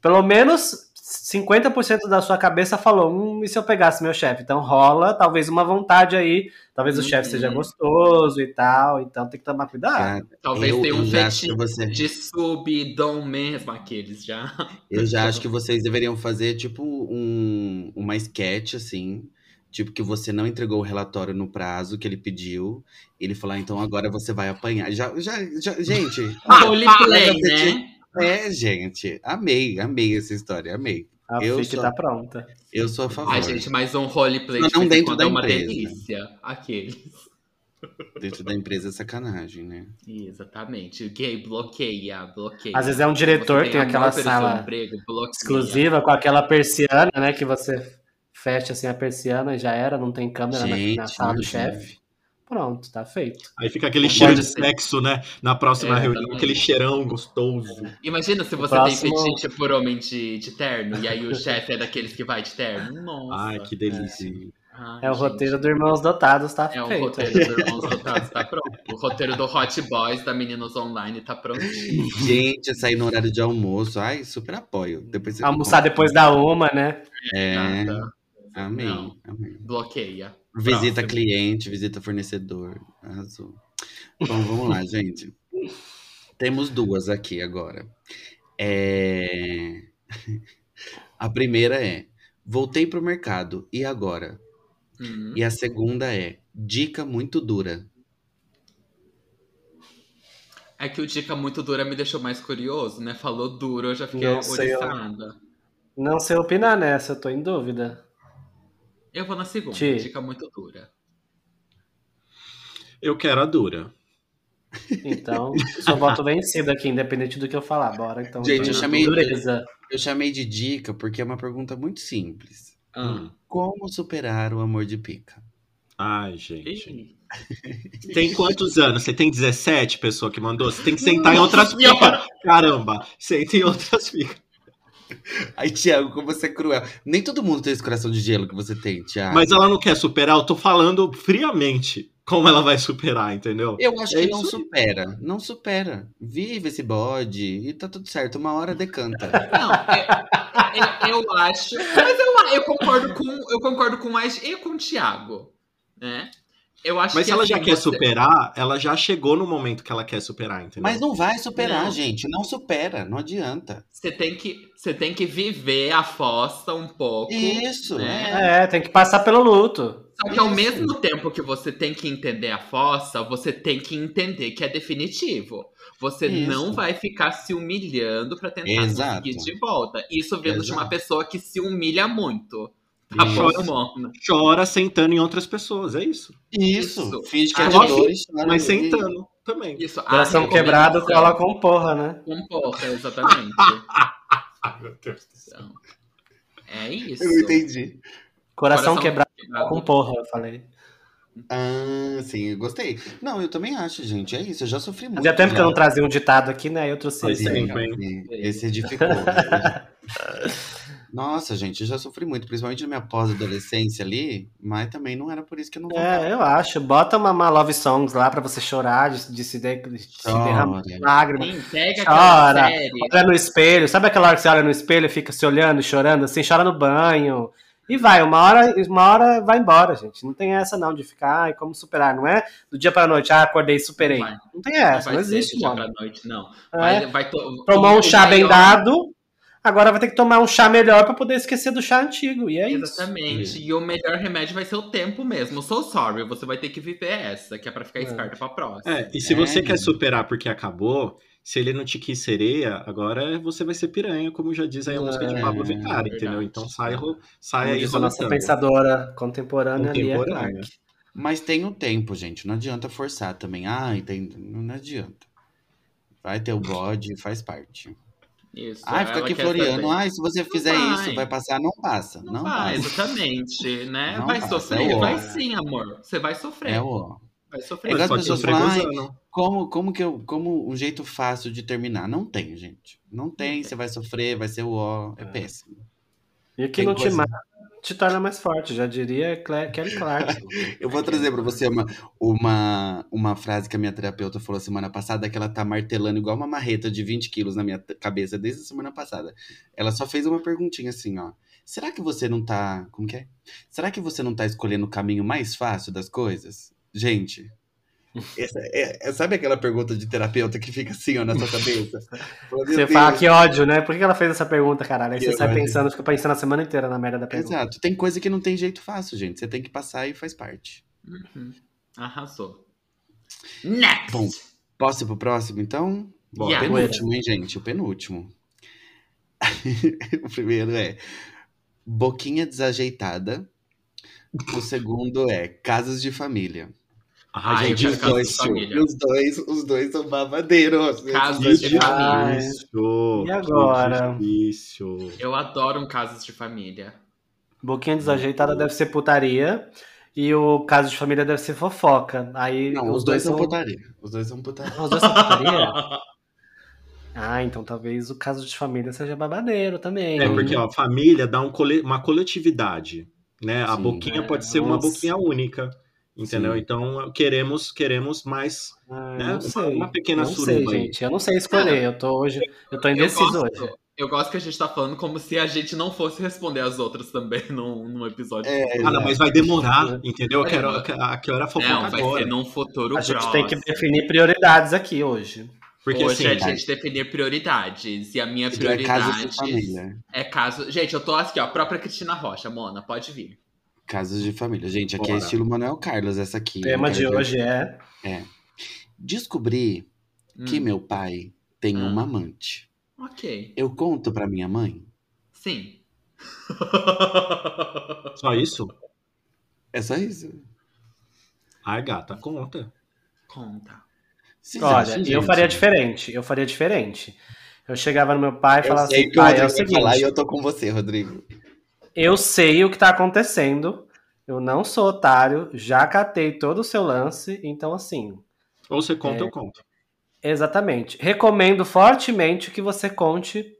pelo menos 50% da sua cabeça falou, hum, e se eu pegasse meu chefe? Então rola talvez uma vontade aí, talvez o Uhum. chefe seja gostoso e tal, então tem que tomar cuidado. Cara, Talvez eu, tenha um que você, de subdom mesmo, aqueles já. eu já acho que vocês deveriam fazer tipo um, uma sketch assim, tipo que você não entregou o relatório no prazo que ele pediu, ele falou, ah, então agora você vai apanhar. Já, já, já- gente, Roleplay, você né? É, gente, amei, amei essa história, amei. A Eu sou- tá pronta. Eu sou a favor. Ai, gente, mais um roleplay Não, em dentro quando da é uma empresa. delícia. Aqueles. Dentro da empresa é sacanagem, né? Exatamente. Gay, bloqueia, bloqueia. Às vezes é um diretor, tem amor aquela sala emprego, exclusiva com aquela persiana, né, que você fecha assim a persiana e já era, não tem câmera na- Gente, na, sala do chefe. Pronto, tá feito. Aí fica aquele Não cheiro de ser. sexo, né? Na próxima É, reunião, aquele cheirão gostoso. Imagina se você próximo- tem fetiche por homem de, de terno e aí o chefe é daqueles que vai de terno. Nossa. Ai, que delícia. Ai, É o gente. roteiro do Irmãos Dotados, tá É o feito. roteiro do Irmãos Dotados, tá pronto. O roteiro do Hot Boys da Meninos Online tá prontinho. Gente, sair no horário de almoço. Ai, super apoio. Depois Almoçar depois da uma, né? É, Nada. amém, Não. amém. Bloqueia. Visita Próximo. cliente, visita fornecedor. Arrasou. Bom, vamos lá, gente. Temos duas aqui agora. É... A primeira é: voltei pro mercado, e agora? Hum. E a segunda é: dica muito dura. É que o dica muito dura me deixou mais curioso, né? Falou duro, eu já fiquei Não sei, oriçada. Não sei opinar nessa, eu tô em dúvida. Eu vou na segunda, Ti. dica muito dura. Eu quero a dura. Então, só voto vencido aqui, independente do que eu falar. Bora, então. Gente, tô eu chamei- Dureza. Eu chamei de dica porque é uma pergunta muito simples. Ah. Como superar o amor de pica? Ai, gente. Ih. Tem quantos anos? Você tem 17, pessoa que mandou? Você tem que sentar em outras picas. Caramba, senta em outras picas. Ai, Thiago, como você é cruel. Nem todo mundo tem esse coração de gelo que você tem, Thiago. Mas ela não quer superar, eu tô falando friamente como ela vai superar, entendeu? Eu acho É que não aí. supera. Não supera. Vive esse bode e tá tudo certo. Uma hora decanta. Não, eu, eu- eu acho. Mas eu, eu concordo com. Eu concordo com mais e com o Thiago. Né? Eu acho Mas que se ela assim, já quer você- superar, ela já chegou no momento que ela quer superar, entendeu? Mas não vai superar, Não. gente. Não supera. Não adianta. Você tem que, você tem que viver a fossa um pouco. Isso, né? é. É, tem que passar pelo luto. Só que ao Isso. mesmo tempo que você tem que entender a fossa, você tem que entender que é definitivo. Você Isso. não vai ficar se humilhando pra tentar Exato. conseguir de volta. Isso vindo de uma Exato. pessoa que se humilha muito. Tá bom, Mona? Chora sentando em outras pessoas, é isso. Isso. Isso. Finge que é Ah, de dois. chora Mas e- sentando também. Isso. a Coração quebrado, recomendação- cola com porra, né? Com porra, exatamente. Ai, meu Deus do céu. Então, é isso. Eu entendi. Coração, Coração quebrado quebrado. com porra, eu falei. Ah, sim, eu gostei. Não, eu também acho, gente. É isso. Eu já sofri muito. Fazia tempo que eu não trazia um ditado aqui, né? Eu trouxe esse hein? Esse edificou. Nossa, gente, eu já sofri muito, principalmente na minha pós-adolescência ali, mas também não era por isso que eu não É, eu acho. Bota uma, uma love songs lá pra você chorar, de, de se, de, de se derramar lágrimas. Sim, pega aquela Chora. série. Olha no espelho. Sabe aquela hora que você olha no espelho e fica se olhando, chorando assim? Chora no banho. E vai, uma hora, uma hora vai embora, gente. Não tem essa não de ficar, ai, como superar. Não é do dia pra noite, ah, acordei e superei. Não vai. Não tem essa, vai não ser existe, do dia mano. pra noite, não. É. Vai, vai to- Tomou um chá bem maior- dado, agora vai ter que tomar um chá melhor pra poder esquecer do chá antigo. E é isso. Exatamente. E o melhor remédio vai ser o tempo mesmo. So sorry, você vai ter que viver essa, que é pra ficar É. esperta pra próxima. É, e se É, você quer superar porque acabou, se ele não te quis sereia, agora você vai ser piranha, como já diz aí a música de É, Pablo Vittar, verdade. entendeu? Então sai, ro- sai aí a nossa pensadora contemporânea, Contemporânea. Clark. Mas tem um tempo, gente. Não adianta forçar também. Ai, tem... não adianta. Vai ter o bode, faz parte. Isso. Ai, fica aqui floreando. Ai, se você fizer vai. isso, vai passar. Não passa. Não, Não, vai, passa. exatamente, né? Não vai passa, sofrer? é vai sim, amor. Você vai sofrer. É o... Vai É sofrer. igual as pessoas falam, "Ai, gozando. Como, como que eu. Como um jeito fácil de terminar? Não tem, gente. Não tem, você vai sofrer, vai ser o ó. É péssimo. E o que Tem não te coisa- mata te torna mais forte, já diria Kelly Clark. Eu vou trazer pra você uma, uma, uma frase que a minha terapeuta falou semana passada, que ela tá martelando igual uma marreta de 20 quilos na minha cabeça desde a semana passada. Ela só fez uma perguntinha assim, ó. Será que você não tá. Como que é? Será que você não tá escolhendo o caminho mais fácil das coisas? Gente. Essa é- é- sabe aquela pergunta de terapeuta que fica assim, ó, na sua cabeça? Fala, "Meu Você fala Deus, que ódio, né? Por que ela fez essa pergunta, caralho? Aí você sai ódio. pensando, fica pensando a semana inteira na merda da pergunta. Exato. Tem coisa que não tem jeito fácil, gente. Você tem que passar e faz parte. Uhum. Arrasou. Next! Bom, Posso ir pro próximo, então? Bora. Yeah. penúltimo, hein, gente? O penúltimo. o primeiro é Boquinha Desajeitada. O segundo é Casas de Família. Ai, gente, os Casas dois. de Família. Os dois, os dois são babadeiros. Casas Que de Ai. difícil. E agora? Difícil. Eu adoro um Casas de Família. Boquinha desajeitada deve ser putaria. E o caso de família deve ser fofoca. Aí Não, os, dois, são putaria. Os dois são putaria. Os dois são putaria? ah, então talvez o caso de família seja babadeiro também. É, porque ó, família dá um cole... uma coletividade. Né? A boquinha É, pode ser uma nossa. boquinha única. Entendeu? Sim. Então queremos queremos mais Ah, né? Uma- pequena não suruba sei, aí. gente. Eu não sei escolher. Eu tô hoje. Eu tô Eu indeciso gosto, hoje. eu gosto que a gente tá falando como se a gente não fosse responder as outras também num, num episódio. É, Ah, não, mas vai demorar, entendeu? Eu quero a que hora fofoca não, vai agora. ser num futuro A gente próximo. tem que definir prioridades aqui hoje. Porque Hoje assim, é a gente definir prioridades. E a minha é prioridade é caso. Gente, eu tô aqui, ó. A própria Cristina Rocha, Mona, pode vir. Casos de família. Gente, aqui é Bora. estilo Manuel Carlos, essa aqui. O tema Eu de hoje é. Descobri que Hum, meu pai tem Hum. uma amante. Ok. Eu conto pra minha mãe? Sim. só isso? É só isso. Ai, gata, conta. Conta. Vocês Olha, eu faria diferente. Eu faria diferente. Eu chegava no meu pai e Eu falava sei assim: que o pai, é o seguinte. falar e eu tô com você, Rodrigo. Eu sei o que tá acontecendo. Eu não sou otário. Já catei todo o seu lance. Então, assim. Ou você conta, É. eu conto. Exatamente. Recomendo fortemente que você conte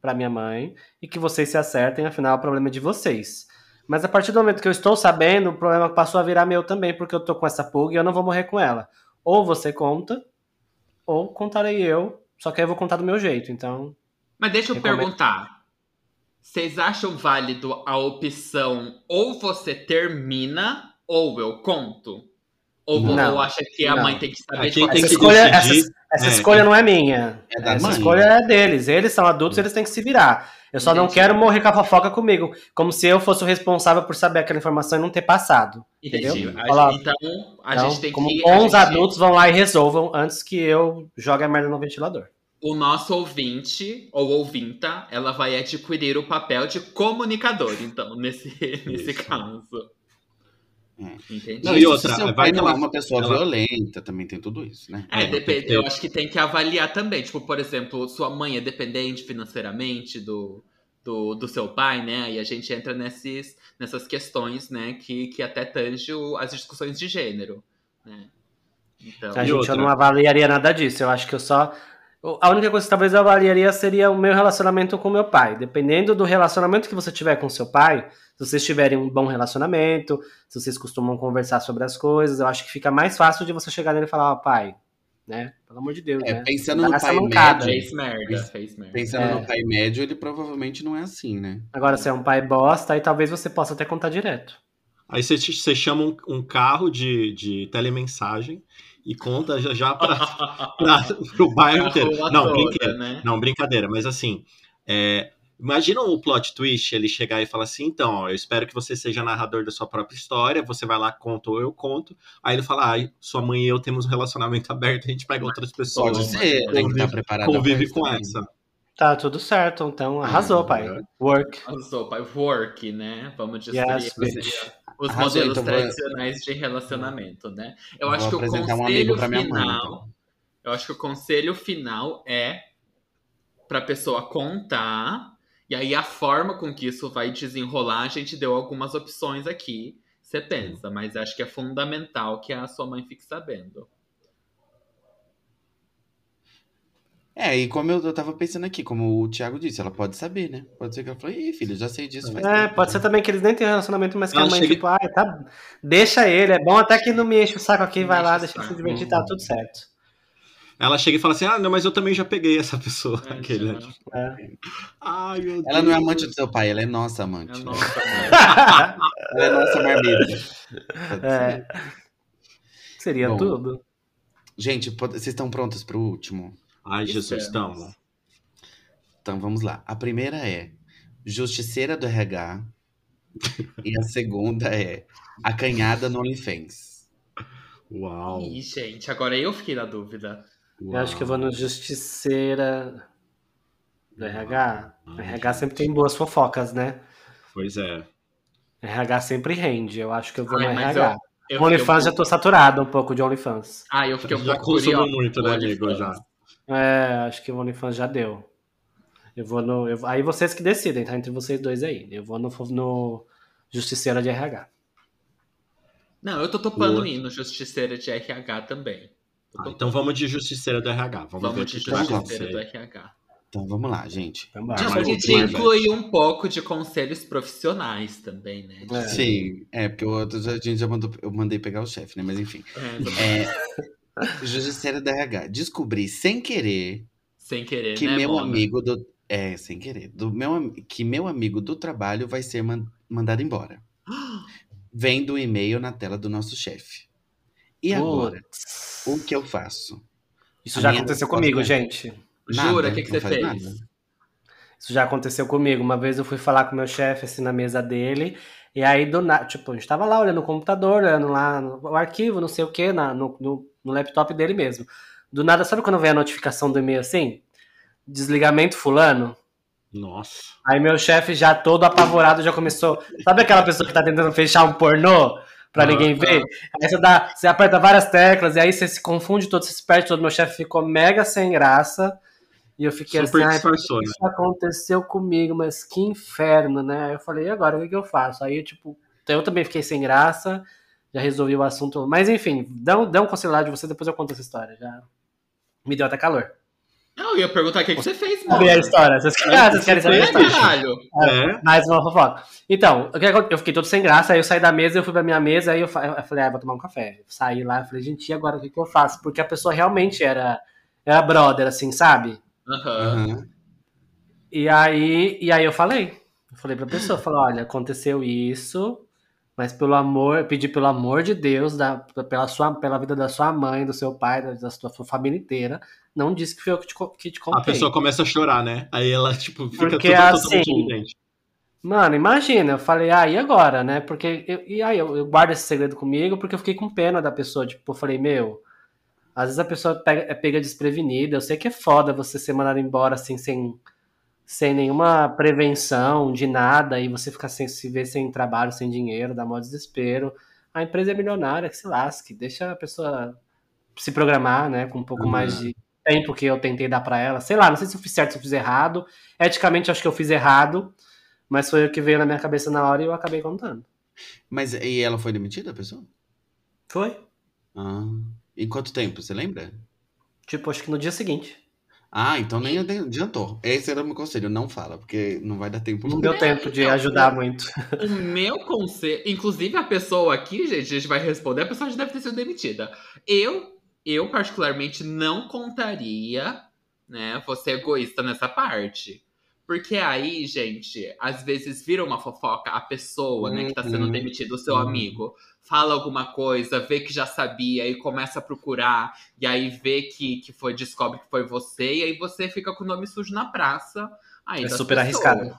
pra minha mãe e que vocês se acertem, afinal, o problema é de vocês. Mas a partir do momento que eu estou sabendo, o problema passou a virar meu também, porque eu tô com essa pulga e eu não vou morrer com ela. Ou você conta, ou contarei eu, só que aí eu vou contar do meu jeito, então. Mas deixa eu Recomendo. perguntar. Vocês acham válido a opção ou você termina ou eu conto? Ou, Não. ou acha que a Não. mãe tem que saber de Essa que escolha, essa, decidir. essa É, escolha não é minha. É da essa mãe. escolha é deles. Eles são adultos, eles têm que se virar. Eu só não Entendi. quero morrer com a fofoca comigo. Como se eu fosse o responsável por saber aquela informação e não ter passado. Entendeu? Então, a Então, gente tem como que. bons a gente- adultos vão lá e resolvam antes que eu jogue a merda no ventilador. O nosso ouvinte, ou ouvinta, ela vai adquirir o papel de comunicador, então, nesse, nesse Isso. caso. Hum. Entendi. Não, e outra, vai que não é uma pessoa ela- violenta, também tem tudo isso, né? É, É, depende. Eu acho que tem que avaliar também. Tipo, por exemplo, sua mãe é dependente financeiramente do, do, do seu pai, né? E a gente entra nesses, nessas questões, né? Que, que até tange o- as discussões de gênero, né? Então, A gente outra? eu não avaliaria nada disso. Eu acho que eu só. A única coisa que talvez eu avaliaria seria o meu relacionamento com meu pai. Dependendo do relacionamento que você tiver com seu pai, se vocês tiverem um bom relacionamento, se vocês costumam conversar sobre as coisas, eu acho que fica mais fácil de você chegar nele e falar, ó, pai, né? Pelo amor de Deus, É, né? pensando no pai mancada. médio, fez merda, fez merda. pensando É. no pai médio, ele provavelmente não é assim, né? Agora, se é um pai bosta, aí talvez você possa até contar direto. Aí você, você chama um, um carro de, de telemensagem e conta já, já para o bairro inteiro. Não, toda, brincadeira. né? Não, brincadeira, mas assim, é, imagina o plot twist, ele chegar e falar assim, então, ó, eu espero que você seja narrador da sua própria história, você vai lá, conta ou eu conto. Aí ele fala, ai, sua mãe e eu temos um relacionamento aberto, a gente pega outras pessoas. Pode ser, tem que convive- estar preparado. Convive com isso essa. Tá tudo certo, então arrasou, Ah, pai. é. Work. Arrasou, pai. Work, né? Vamos destruir Yes, os- Arrasou, modelos então vou- tradicionais de relacionamento, né? Eu Vou acho que o um conselho pra minha mãe, final, então. eu acho que o conselho final é pra pessoa contar, e aí a forma com que isso vai desenrolar, a gente deu algumas opções aqui. Você pensa, mas acho que é fundamental que a sua mãe fique sabendo. É, e como eu, eu tava pensando aqui, como o Thiago disse, ela pode saber, né? Pode ser que ela falou, ih, filho, já sei disso faz É, tempo. pode ser também que eles nem têm relacionamento, mas que a mãe, chega- tipo, ah, tá, deixa ele, é bom até que não me enche o saco aqui, vai Não lá, enche o deixa ele se divertir, tá tudo certo. Ela chega e fala assim, ah, não, mas eu também já peguei essa pessoa. É, Aquele, né? É. Ai, meu Ela não é Deus. amante do seu pai, ela é nossa amante. É né? nossa, né? Ela é nossa marmita. Pode É. ser. Seria Bom. tudo. Gente, pode- vocês estão prontos pro último? Ai, Jesus, Estamos. estamos. Então vamos lá. A primeira é Justiceira do RH. e a segunda é Acanhada no OnlyFans. Uau. Ih, gente, agora eu fiquei na dúvida. Eu acho que eu vou no Justiceira do RH. O RH sempre tem boas fofocas, né? Pois é. RH sempre rende, eu acho que eu vou Ai, no RH. Eu, OnlyFans eu- já tô saturado um pouco de OnlyFans. Ah, eu fiquei um Já pouco consumiu curiosa muito, né, amigo? OnlyFans. Já. É, acho que o OnlyFans já deu. Eu vou no. Eu, aí vocês que decidem, tá? Entre vocês dois aí. Eu vou no, no Justiceira de RH. Não, eu tô topando Boa. ir no Justiceira de RH também. Ah, então vamos de Justiceira do RH. Vamos, vamos de Justiceira do RH. Então vamos lá, gente. Então, a gente inclui um pouco de conselhos profissionais também, né? É. Sim, é, porque o outro a gente já mandou, eu mandei pegar o chefe, né? Mas enfim. É, é, Justiceira da RH. Descobri sem querer. Sem querer, que né, meu Mona? amigo do. É, sem querer. Do meu, que meu amigo do trabalho vai ser man, mandado embora. Vendo o um e-mail na tela do nosso chefe. E agora? O que eu faço? Isso a já aconteceu comigo, é... gente. Nada, Jura? O que, que você fez? Nada. Isso já aconteceu comigo. Uma vez eu fui falar com o meu chefe, assim, na mesa dele. E aí, do nada, tipo, a gente tava lá olhando o computador, olhando lá o arquivo, não sei o que, no, no, no laptop dele mesmo. Do nada, sabe quando vem a notificação do e-mail assim? Desligamento fulano? Nossa. Aí meu chefe já todo apavorado já começou. Sabe aquela pessoa que tá tentando fechar um pornô pra ninguém ver? Aí você, dá, você aperta várias teclas e aí você se confunde todo, você se perde todo. Meu chefe ficou mega sem graça. E eu fiquei Super assim, ah, isso né? aconteceu comigo, mas que inferno, né? Aí eu falei, e agora, o que, que eu faço? Aí, tipo, eu também fiquei sem graça, já resolvi o assunto. Mas enfim, dá um, dá um conselho lá de você, depois eu conto essa história. Já me deu até calor. Não, eu ia perguntar o que, que você fez, mano. Saber a história. Vocês, ah, vocês querem saber a história? Caralho. É. Mais uma fofoca. Então, eu fiquei todo sem graça, aí eu saí da mesa, eu fui pra minha mesa, aí eu, falei, ah, vou tomar um café. saí lá, eu falei, gente, e agora o que, que eu faço? Porque a pessoa realmente era, era brother, assim, sabe? Uhum. E aí, e aí eu falei. Eu falei pra pessoa, falei, olha, aconteceu isso, mas pelo amor, pedi pelo amor de Deus, da, pela, sua, pela vida da sua mãe, do seu pai, da, da sua, sua família inteira, não disse que foi eu que te, que te contei. A pessoa começa a chorar, né? Aí ela, tipo, fica Porque, tudo, assim, evidente. Mano, imagina, eu falei, ah, e agora, né? Porque, eu, e aí, eu, eu, guardo esse segredo comigo porque eu fiquei com pena da pessoa, tipo, eu falei, meu, às vezes a pessoa pega, é pega desprevenida. Eu sei que é foda você ser mandado embora assim, sem, sem nenhuma prevenção de nada, e você ficar sem se ver sem trabalho, sem dinheiro, dá maior desespero. A empresa é milionária, que se lasque, deixa a pessoa se programar, né, com um pouco uhum. mais de tempo que eu tentei dar para ela. Sei lá, não sei se eu fiz certo, se eu fiz errado. Eticamente, acho que eu fiz errado, mas foi o que veio na minha cabeça na hora e eu acabei contando. Mas e ela foi demitida, a pessoa? Foi. Ah. Em quanto tempo, você lembra? Tipo, acho que no dia seguinte. Ah, então nem adiantou. Esse era o meu conselho, não fala, porque não vai dar tempo. Não deu tempo de ajudar muito. O meu conselho, inclusive a pessoa aqui, gente, a gente vai responder, a pessoa já deve ter sido demitida. Eu, eu particularmente não contaria, né, você egoísta nessa parte. Porque aí, gente, às vezes vira uma fofoca a pessoa, né, que tá sendo uhum. demitida, o seu uhum. amigo fala alguma coisa, vê que já sabia e começa a procurar, e aí vê que, que foi, descobre que foi você, e aí você fica com o nome sujo na praça. Aí é super arriscado.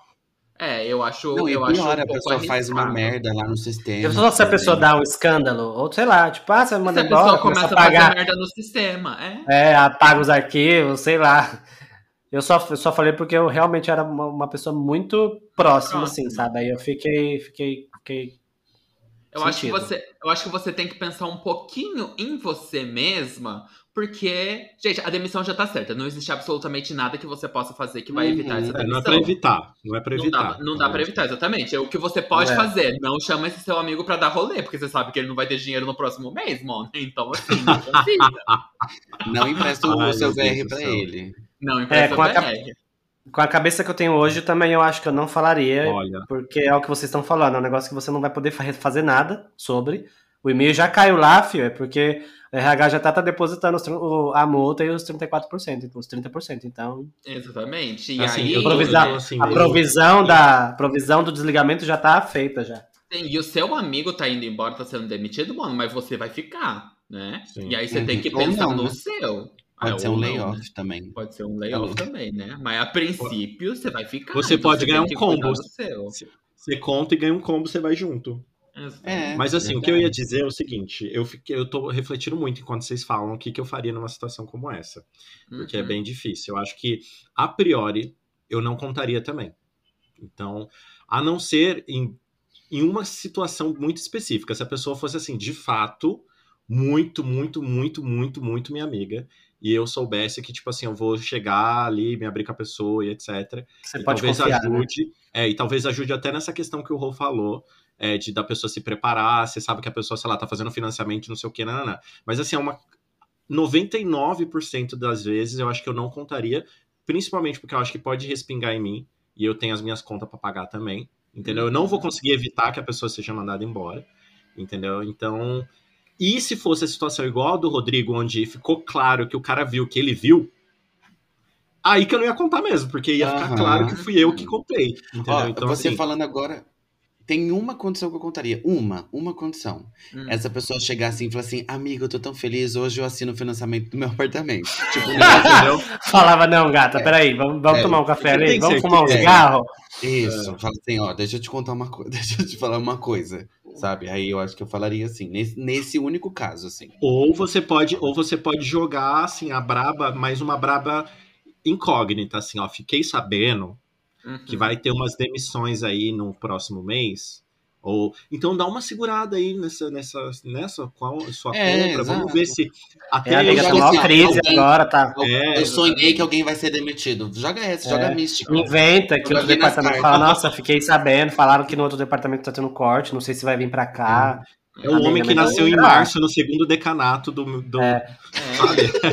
É, eu acho. Não, eu pior, acho um a pessoa arriscado. faz uma merda lá no sistema. Só se a pessoa dá um escândalo, ou sei lá, tipo, ah, você manda embora. A pessoa começa a pagar a merda no sistema, é. É, apaga os arquivos, sei lá. Eu só, eu só falei porque eu realmente era uma, uma pessoa muito próxima, Próximo. assim, sabe? Aí eu fiquei, fiquei, fiquei eu acho, que você, eu acho que você tem que pensar um pouquinho em você mesma, porque, gente, a demissão já tá certa. Não existe absolutamente nada que você possa fazer que vai evitar essa demissão. É, não é pra evitar. Não é pra evitar. Não dá, não dá pra evitar, exatamente. É o que você pode é. fazer. Não chama esse seu amigo pra dar rolê, porque você sabe que ele não vai ter dinheiro no próximo mês, mano. Então, assim, não confia. não empresta o seu VR pra ele. Não empresta é, o VR com a cabeça que eu tenho hoje, também eu acho que eu não falaria, Olha. porque é o que vocês estão falando, é um negócio que você não vai poder fazer nada sobre. O e-mail já caiu lá, fio, é porque o RH já tá, tá depositando a multa e os 34%, os 30%, então... Exatamente, e assim, aí... A provisão, assim, a provisão, da, provisão do desligamento já tá feita, já. Sim, e o seu amigo tá indo embora, tá sendo demitido, mano, mas você vai ficar, né? Sim. E aí você tem que pensar não, no né? seu. Pode é, ser um layoff né? também. Pode ser um layoff é. também, né? Mas a princípio você vai ficar. Você então pode ganhar um combo. Você conta e ganha um combo, você vai junto. É, Mas assim, verdade. o que eu ia dizer é o seguinte, eu fiquei, eu tô refletindo muito enquanto vocês falam o que, que eu faria numa situação como essa. Porque é uhum. é bem difícil. Eu acho que, a priori, eu não contaria também. Então, a não ser em, em uma situação muito específica, se a pessoa fosse assim, de fato, muito, muito, muito, muito, muito minha amiga, e eu soubesse que, tipo assim, eu vou chegar ali, me abrir com a pessoa e etc. Você e pode talvez confiar, né? ajude. É, e talvez ajude até nessa questão que o Rô falou, é, de da pessoa se preparar, você sabe que a pessoa, sei lá, tá fazendo financiamento, não sei o que, não, não, não. Mas assim, é uma 99% das vezes eu acho que eu não contaria, principalmente porque eu acho que pode respingar em mim e eu tenho as minhas contas para pagar também, entendeu? Eu não vou conseguir evitar que a pessoa seja mandada embora, entendeu? Então, e se fosse a situação igual a do Rodrigo, onde ficou claro que o cara viu que ele viu, aí que eu não ia contar mesmo, porque ia ficar Aham. claro que fui eu que entendeu? Ó, então, você assim, falando agora, tem uma condição que eu contaria. Uma, uma condição. Hum. Essa pessoa chegar assim e falar assim, amigo, eu tô tão feliz, hoje eu assino o financiamento do meu apartamento. tipo, entendeu? Falava, não, gata, peraí, vamos, vamos É, tomar um café ali, vamos fumar um é. cigarro. Isso, fala assim, ó, deixa eu te contar uma coisa, deixa eu te falar uma coisa, sabe? Aí eu acho que eu falaria assim, nesse, nesse único caso, assim. Ou você pode, ou você pode jogar assim a braba, mais uma braba incógnita, assim, ó. Fiquei sabendo Uhum. que vai ter umas demissões aí no próximo mês. Ou então dá uma segurada aí nessa nessa nessa qual sua É, compra. Vamos exato. ver se até É, amiga, eu tá maior crise alguém- agora, tá? É, eu sonhei que alguém vai ser demitido. Joga essa, É. joga mística. Inventa que Eu outro departamento fala, nossa, fiquei sabendo, falaram que no outro departamento tá tendo corte, não sei se vai vir pra cá. é o Amiga, homem que nasceu em será? março no segundo decanato do, do É.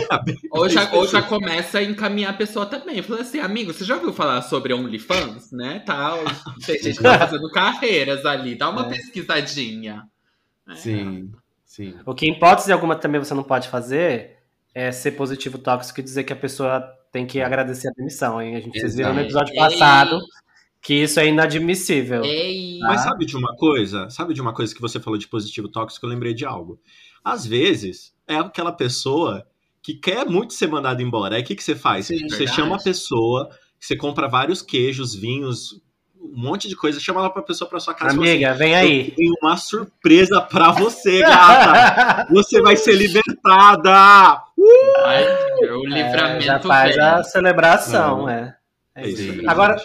sabe? Ou já, ou já começa a encaminhar a pessoa também. Falando assim, amigo, você já ouviu falar sobre OnlyFans, né? Tal. Tem gente que tá fazendo carreiras ali. Dá uma É. pesquisadinha. É. Sim, sim. O que, em hipótese alguma, também você não pode fazer é ser positivo tóxico e dizer que a pessoa tem que agradecer a demissão, hein? A gente vocês viram no Exato. episódio Ei. passado que isso é inadmissível. Ei! Tá. Mas sabe de uma coisa? Sabe de uma coisa que você falou de positivo tóxico? Eu lembrei de algo. Às vezes, é aquela pessoa que quer muito ser mandada embora. Aí o que, que você faz? Sim, você verdade. chama a pessoa, você compra vários queijos, vinhos, um monte de coisa, chama ela pra pessoa pra sua casa fala Amiga, vem assim, aí. Eu tenho uma surpresa pra você, gata! Você vai ser libertada! Ai, o livramento É, já faz vem. a celebração, é. É isso. Sim. mesmo, Agora.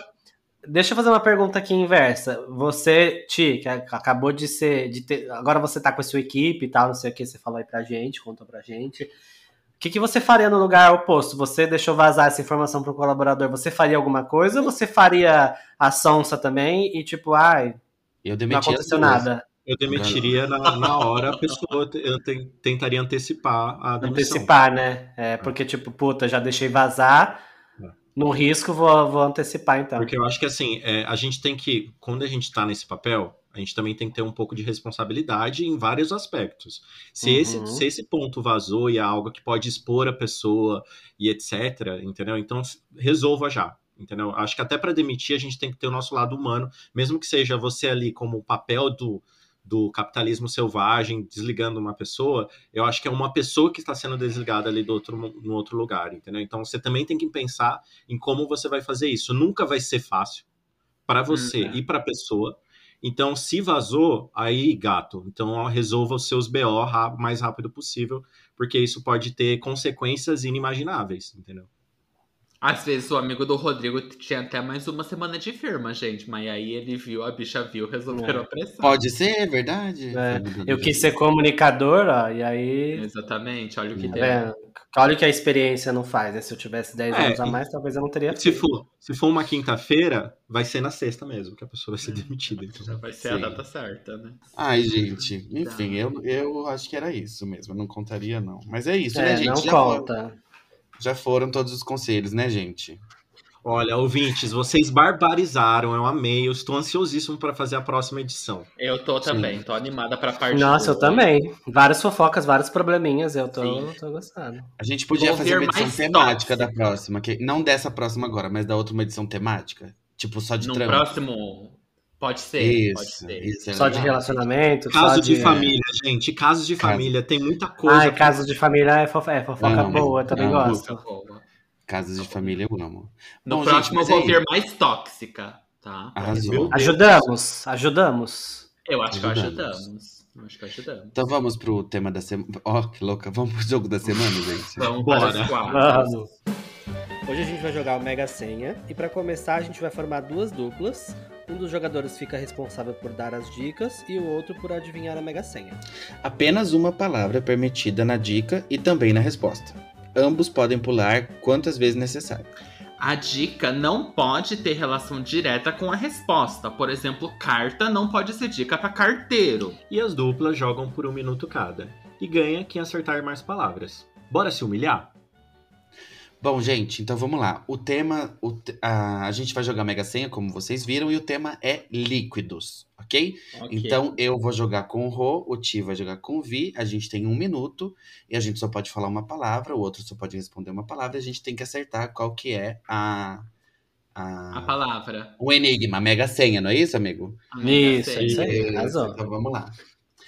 Deixa eu fazer uma pergunta aqui inversa. Você, Ti, que acabou de ser. De ter, agora você tá com a sua equipe e tal, não sei o que, você falou aí pra gente, contou pra gente. O que, que você faria no lugar oposto? Você deixou vazar essa informação pro colaborador, você faria alguma coisa ou você faria a sonsa também e tipo, ai, Eu não aconteceu duas. nada? Eu demitiria na, na hora a pessoa, eu te- tentaria antecipar a demissão. Antecipar, né? É, porque, tipo, puta, já deixei vazar. No risco, vou, vou antecipar, então. Porque eu acho que assim, é, a gente tem que, quando a gente tá nesse papel, a gente também tem que ter um pouco de responsabilidade em vários aspectos. Se, Uhum. esse, se esse ponto vazou e é algo que pode expor a pessoa e etc, entendeu? Então resolva já. Entendeu? Acho que até para demitir a gente tem que ter o nosso lado humano, mesmo que seja você ali como o papel do, do capitalismo selvagem, desligando uma pessoa, eu acho que é uma pessoa que está sendo desligada ali do outro, no outro lugar, entendeu? Então você também tem que pensar em como você vai fazer isso. Nunca vai ser fácil para você Uhum. e para a pessoa. Então, se vazou, aí, gato, então resolva os seus BO o mais rápido possível, porque isso pode ter consequências inimagináveis, entendeu? Às vezes o amigo do Rodrigo tinha até mais uma semana de firma, gente. Mas aí ele viu, a bicha viu, resolveram É. apressar. Pode ser, é verdade. É, Eu quis ser comunicador, ó, e aí. Exatamente, olha o que Tá deu. Olha o que a experiência não faz, né? Se eu tivesse 10 É, anos a e- mais, talvez eu não teria Se feito. for, se for uma quinta-feira, vai ser na sexta mesmo, que a pessoa vai ser demitida. Já Então. vai ser Sim. a data certa, né? Ai, gente, enfim, Tá. eu, eu acho que era isso mesmo, eu não contaria não. Mas é isso, É, né, gente? não já, conta. Já foram todos os conselhos, né, gente? Olha, ouvintes, vocês barbarizaram, eu amei, eu estou ansiosíssimo para fazer a próxima edição. Eu tô também, tô animada pra parte Nossa, eu também. Várias fofocas, vários probleminhas, eu tô, Sim. tô gostando. A gente podia Vou fazer uma edição temática tóxico. da próxima, que, não dessa próxima agora, mas da outra uma edição temática. Tipo, só de No trama. próximo. Pode ser, pode Isso, ser. isso é Só de relacionamento, Caso só de, de. família, gente, casos de Caso. família, tem muita coisa. Ai, casos de família é, fof... é fofoca Amo, boa, eu também amo. gosto. Boa. Casas de família eu amo. No Bom, próximo gente, eu vou é ver mais tóxica, tá? Arrasou. Ajudamos, ajudamos. Eu acho que Ajudamos. ajudamos. Eu acho que ajudamos. Então vamos pro tema da semana. Ó, que louca. Vamos pro jogo da semana, gente. Vamos Bora. para os quadros. Vamos. Hoje a gente vai jogar o Mega Senha e para começar a gente vai formar duas duplas. Um dos jogadores fica responsável por dar as dicas e o outro por adivinhar a Mega Senha. Apenas uma palavra é permitida na dica e também na resposta. ambos podem pular quantas vezes necessário. A dica não pode ter relação direta com a resposta. Por exemplo, carta não pode ser dica para carteiro. E as duplas jogam por um minuto cada. E ganha quem acertar mais palavras. Bora se humilhar? Bom, gente, então vamos lá. O tema. O a, a gente vai jogar Mega Senha, como vocês viram, e o tema é líquidos, ok? okay. Então eu vou jogar com o Rô, o Ti vai jogar com o Vi. A gente tem um minuto e a gente só pode falar uma palavra, o outro só pode responder uma palavra. E a gente tem que acertar qual que é a. A, a palavra. O enigma, a Mega Senha, não é isso, amigo? Isso, é isso aí. Razão. Então vamos lá.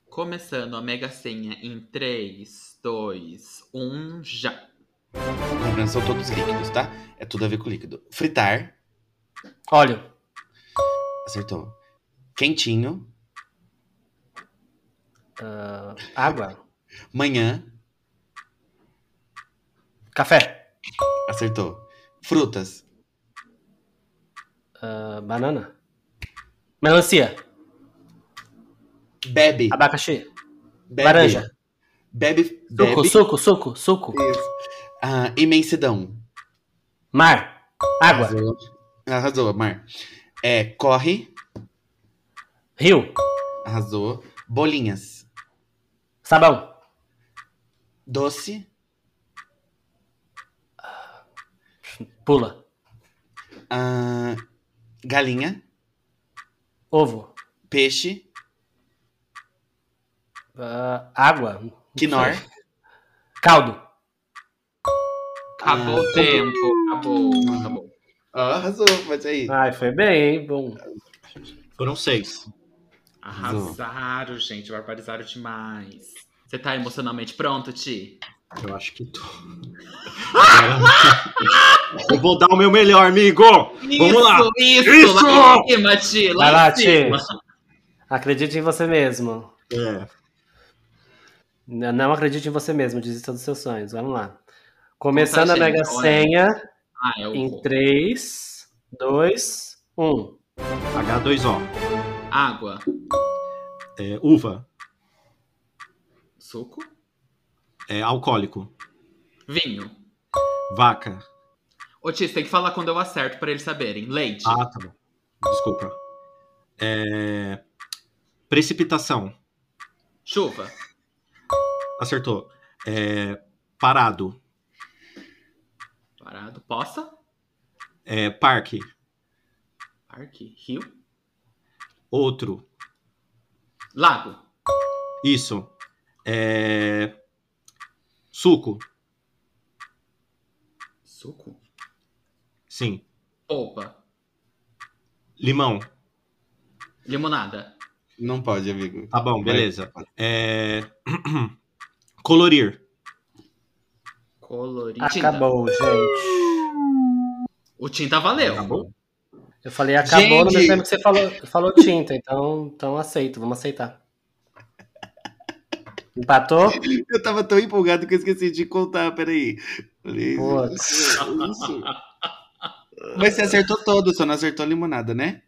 Começando a Mega Senha em 3, 2, 1, já. Lembrando, são todos líquidos, tá? É tudo a ver com líquido. Fritar. Óleo. Acertou. Quentinho. Uh, água. Manhã. Café. Acertou. Frutas. Uh, banana. Melancia. Bebe. Abacaxi. Bebe. Laranja. Bebe. Suco, bebe. suco, suco, suco. Isso. Ah, imensidão. Mar. Água. Arrasou. Arrasou, mar. É, corre. Rio. Arrasou. Bolinhas. Sabão. Doce. Pula. Ah, galinha. Ovo. Peixe. Uh, água. Quinor. Caldo. Acabou o tempo. Acabou. Acabou. Ah, arrasou, mas aí. Ai, foi bem, hein? Bom. Foram seis. Arrasaram, gente. Barbarizaram demais. Você tá emocionalmente pronto, Ti? Eu acho que tô. Eu vou dar o meu melhor, amigo! Vamos lá! Isso, Isso! Lá em cima, Ti! Lá Vai lá, em cima. Ti. Acredite em você mesmo. É. Não acredite em você mesmo, desista dos seus sonhos. Vamos lá. Começando a Mega. Senha Ah, é o em 3, 2, 1. H2O. Água. É, uva. Suco. É, alcoólico. Vinho. Vaca. Ô, Ti, você tem que falar quando eu acerto pra eles saberem. Leite. Ah, tá bom. Desculpa. É, precipitação. Chuva. Acertou. É, parado. Parado. Poça. É, parque. Parque. Rio. Outro. Lago. Isso. É, suco. Suco. Sim. Polpa. Limão. Limonada. Não pode, amigo. Tá bom, beleza. É, colorir. Colorir. Tinta. Acabou, gente. O tinta valeu. Acabou? Eu falei acabou no Gente! mesmo tempo que você falou, falou tinta, então, então aceito, vamos aceitar. Empatou? Eu tava tão empolgado que eu esqueci de contar, peraí. Putz. Mas você acertou todo, só não acertou a limonada, né?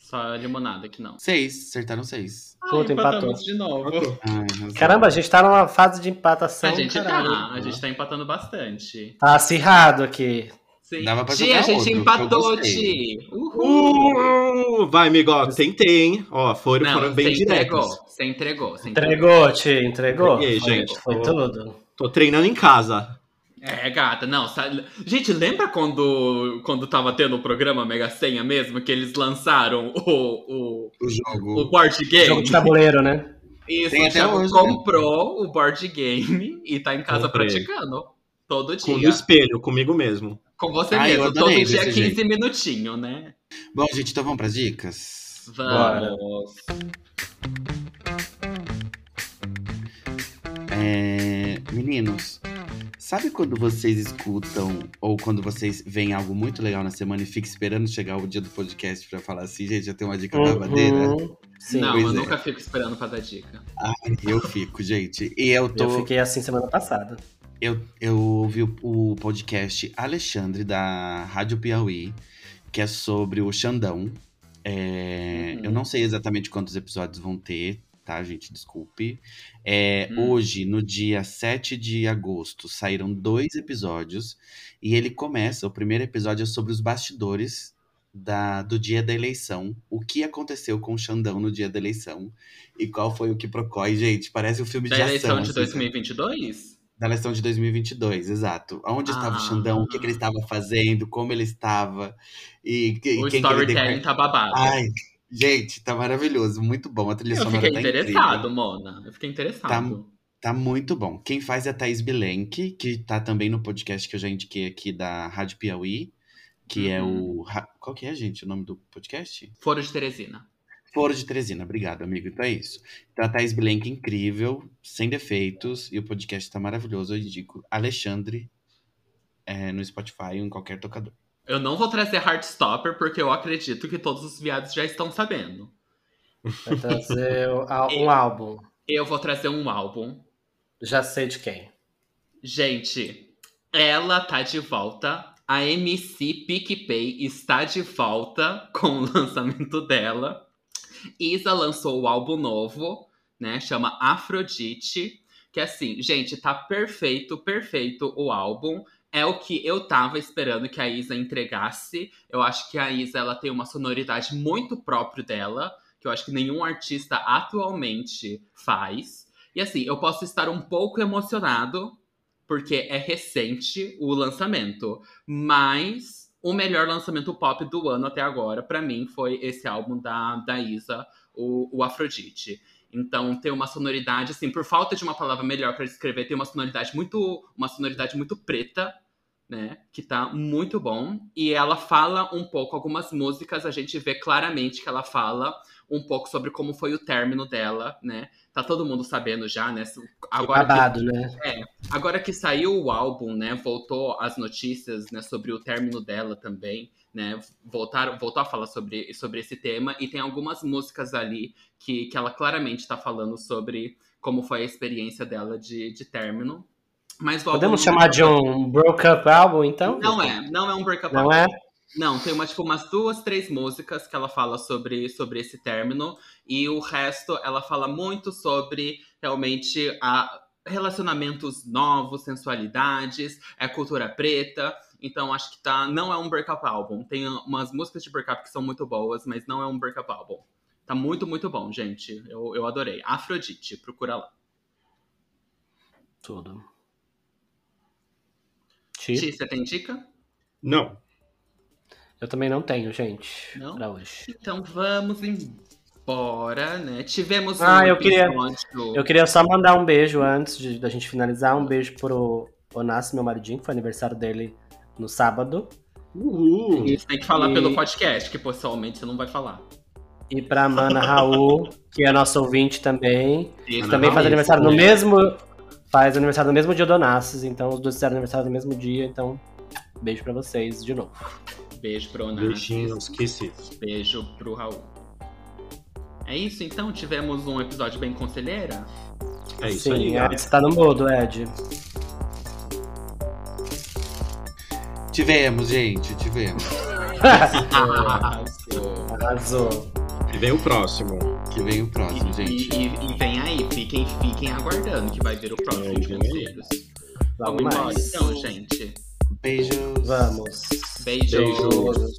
Só limonada que não. Seis, acertaram seis. Puta, empatou. de novo. Ai. Caramba, a gente tá numa fase de empatação. A gente caralho. tá, a gente tá empatando bastante. Tá acirrado aqui. Sim. Dava pra a gente outro, empatou. Ti. Uhul. Uh, vai, amigo. ó, Tentei, hein? Ó, foram, Não, foram bem você entregou. diretos. Você entregou. Você Entregou, Ti, entregou? Entreguei, Foi- gente. Foi Tô- tudo. Tô treinando em casa. É, gata, não. sabe- Gente, lembra quando, quando tava tendo o programa Mega Senha mesmo, que eles lançaram o, o, O o jogo. board game? Jogo de tabuleiro, né? Isso, Tem o até Thiago hoje, né? comprou o board game e tá em casa Comprei. praticando. Todo Com o dia. espelho, comigo mesmo. Com você Ah, mesmo. Todo dia desse 15 jeito. minutinhos, né? Bom, gente, então vamos pras dicas? Vamos. É, Meninos, sabe quando vocês escutam ou quando vocês veem algo muito legal na semana e ficam esperando chegar o dia do podcast pra falar assim, gente, já tem uma dica babadeira? Uhum. Sim, não, eu é. nunca fico esperando pra dar dica. Ai, eu fico, gente. E eu tô. eu fiquei assim semana passada. Eu, eu ouvi o, o podcast Alexandre, da Rádio Piauí, que é sobre o Xandão. É, Uhum. Eu não sei exatamente quantos episódios vão ter, tá, gente? Desculpe. É, Hum. Hoje, no dia 7 de agosto, saíram dois episódios. E ele começa, o primeiro episódio é sobre os bastidores da, do dia da eleição. O que aconteceu com o Xandão no dia da eleição. E qual foi o que procói, gente. Parece um filme Da de eleição ação. de assim, 2022? da eleição de 2022, exato. Onde estava o Ah. Xandão, o que, que ele estava fazendo, como ele estava e, e O ele storytelling declara- tá babado. Ai, gente, tá maravilhoso, muito bom. A trilha eu sonora fiquei tá interessado, incrível. Mona. Eu fiquei interessado. Tá muito bom. Quem faz é a Thaís Bilenque, que tá também no podcast que eu já indiquei aqui da Rádio Piauí, que é Uhum. o... Ra- Qual que é, gente, o nome do podcast? Foro de Teresina. Foro de Teresina, obrigado, amigo. Então é isso. Então a Thaís Bilenque é incrível, sem defeitos, e o podcast tá maravilhoso. Eu indico Alexandre é, no Spotify ou em qualquer tocador. Eu não vou trazer Heartstopper porque eu acredito que todos os viados já estão sabendo. Vai trazer um álbum. Eu vou trazer um álbum. Já sei de quem. Gente, ela tá de volta. A MC PicPay está de volta com o lançamento dela. Isa lançou o álbum novo, né? Chama Afrodite. Que assim, gente, tá perfeito, perfeito o álbum. É o que eu tava esperando que a Isa entregasse. Eu acho que a Isa ela tem uma sonoridade muito própria dela, que eu acho que nenhum artista atualmente faz. E assim, eu posso estar um pouco emocionado, porque é recente o lançamento. Mas o melhor lançamento pop do ano até agora, pra mim, foi esse álbum da, da Isa, o, o Afrodite. Então tem uma sonoridade, assim, por falta de uma palavra melhor pra descrever, tem uma sonoridade muito. Uma sonoridade muito preta, né? Que tá muito bom. E ela fala um pouco, algumas músicas, a gente vê claramente que ela fala um pouco sobre como foi o término dela, né? Tá todo mundo sabendo já, né? Agora que Babado, né? Agora que saiu o álbum, né, voltou as notícias, né, sobre o término dela também, né, voltaram, voltou a falar sobre, sobre esse tema e tem algumas músicas ali que, que ela claramente tá falando sobre como foi a experiência dela de, de término. Mas Podemos chamar de um broke up álbum, então? Não é, não é um breakup Não album. é? Não, tem uma, tipo, umas duas, três músicas que ela fala sobre, sobre esse término. E o resto, ela fala muito sobre, realmente, a relacionamentos novos, sensualidades, é cultura preta. Então, acho que tá... Não é um breakup álbum. Tem umas músicas de breakup que são muito boas, mas não é um breakup álbum. Tá muito, muito bom, gente. Eu, eu adorei. Afrodite, procura lá. Tudo. Ti, Ti? você tem dica? Não. Eu também não tenho, gente, Não? pra hoje. Então, vamos embora, né? Tivemos Ah, um eu queria- Eu queria só mandar um beijo antes de, da gente finalizar. Um beijo pro Onassi, meu maridinho, que foi aniversário dele no sábado. Uhul. Isso tem que falar E- pelo podcast, que pessoalmente você não vai falar. E pra Mana Raul, que é nosso ouvinte também. Isso, Ana também faz aniversário no né? mesmo. Faz aniversário no mesmo dia do Onassis, então os dois fizeram aniversário no mesmo dia, então beijo pra vocês de novo. Beijo pro Onassis. Beijinhos, kisses. Beijo pro Raul. É isso, então? Tivemos um episódio bem conselheira? É isso Sim, aí, Ed, galera. você tá no mudo, Ed. Tivemos, gente, tivemos. Arrasou. Arrasou. E vem o próximo. Que vem o E, próximo, gente. e- e- e vem aí, fiquem, fiquem aguardando que vai vir o próximo de conselhos. Logo Vamos embora mais. então, gente. Beijos. Vamos. Beijo. Beijo. Beijos.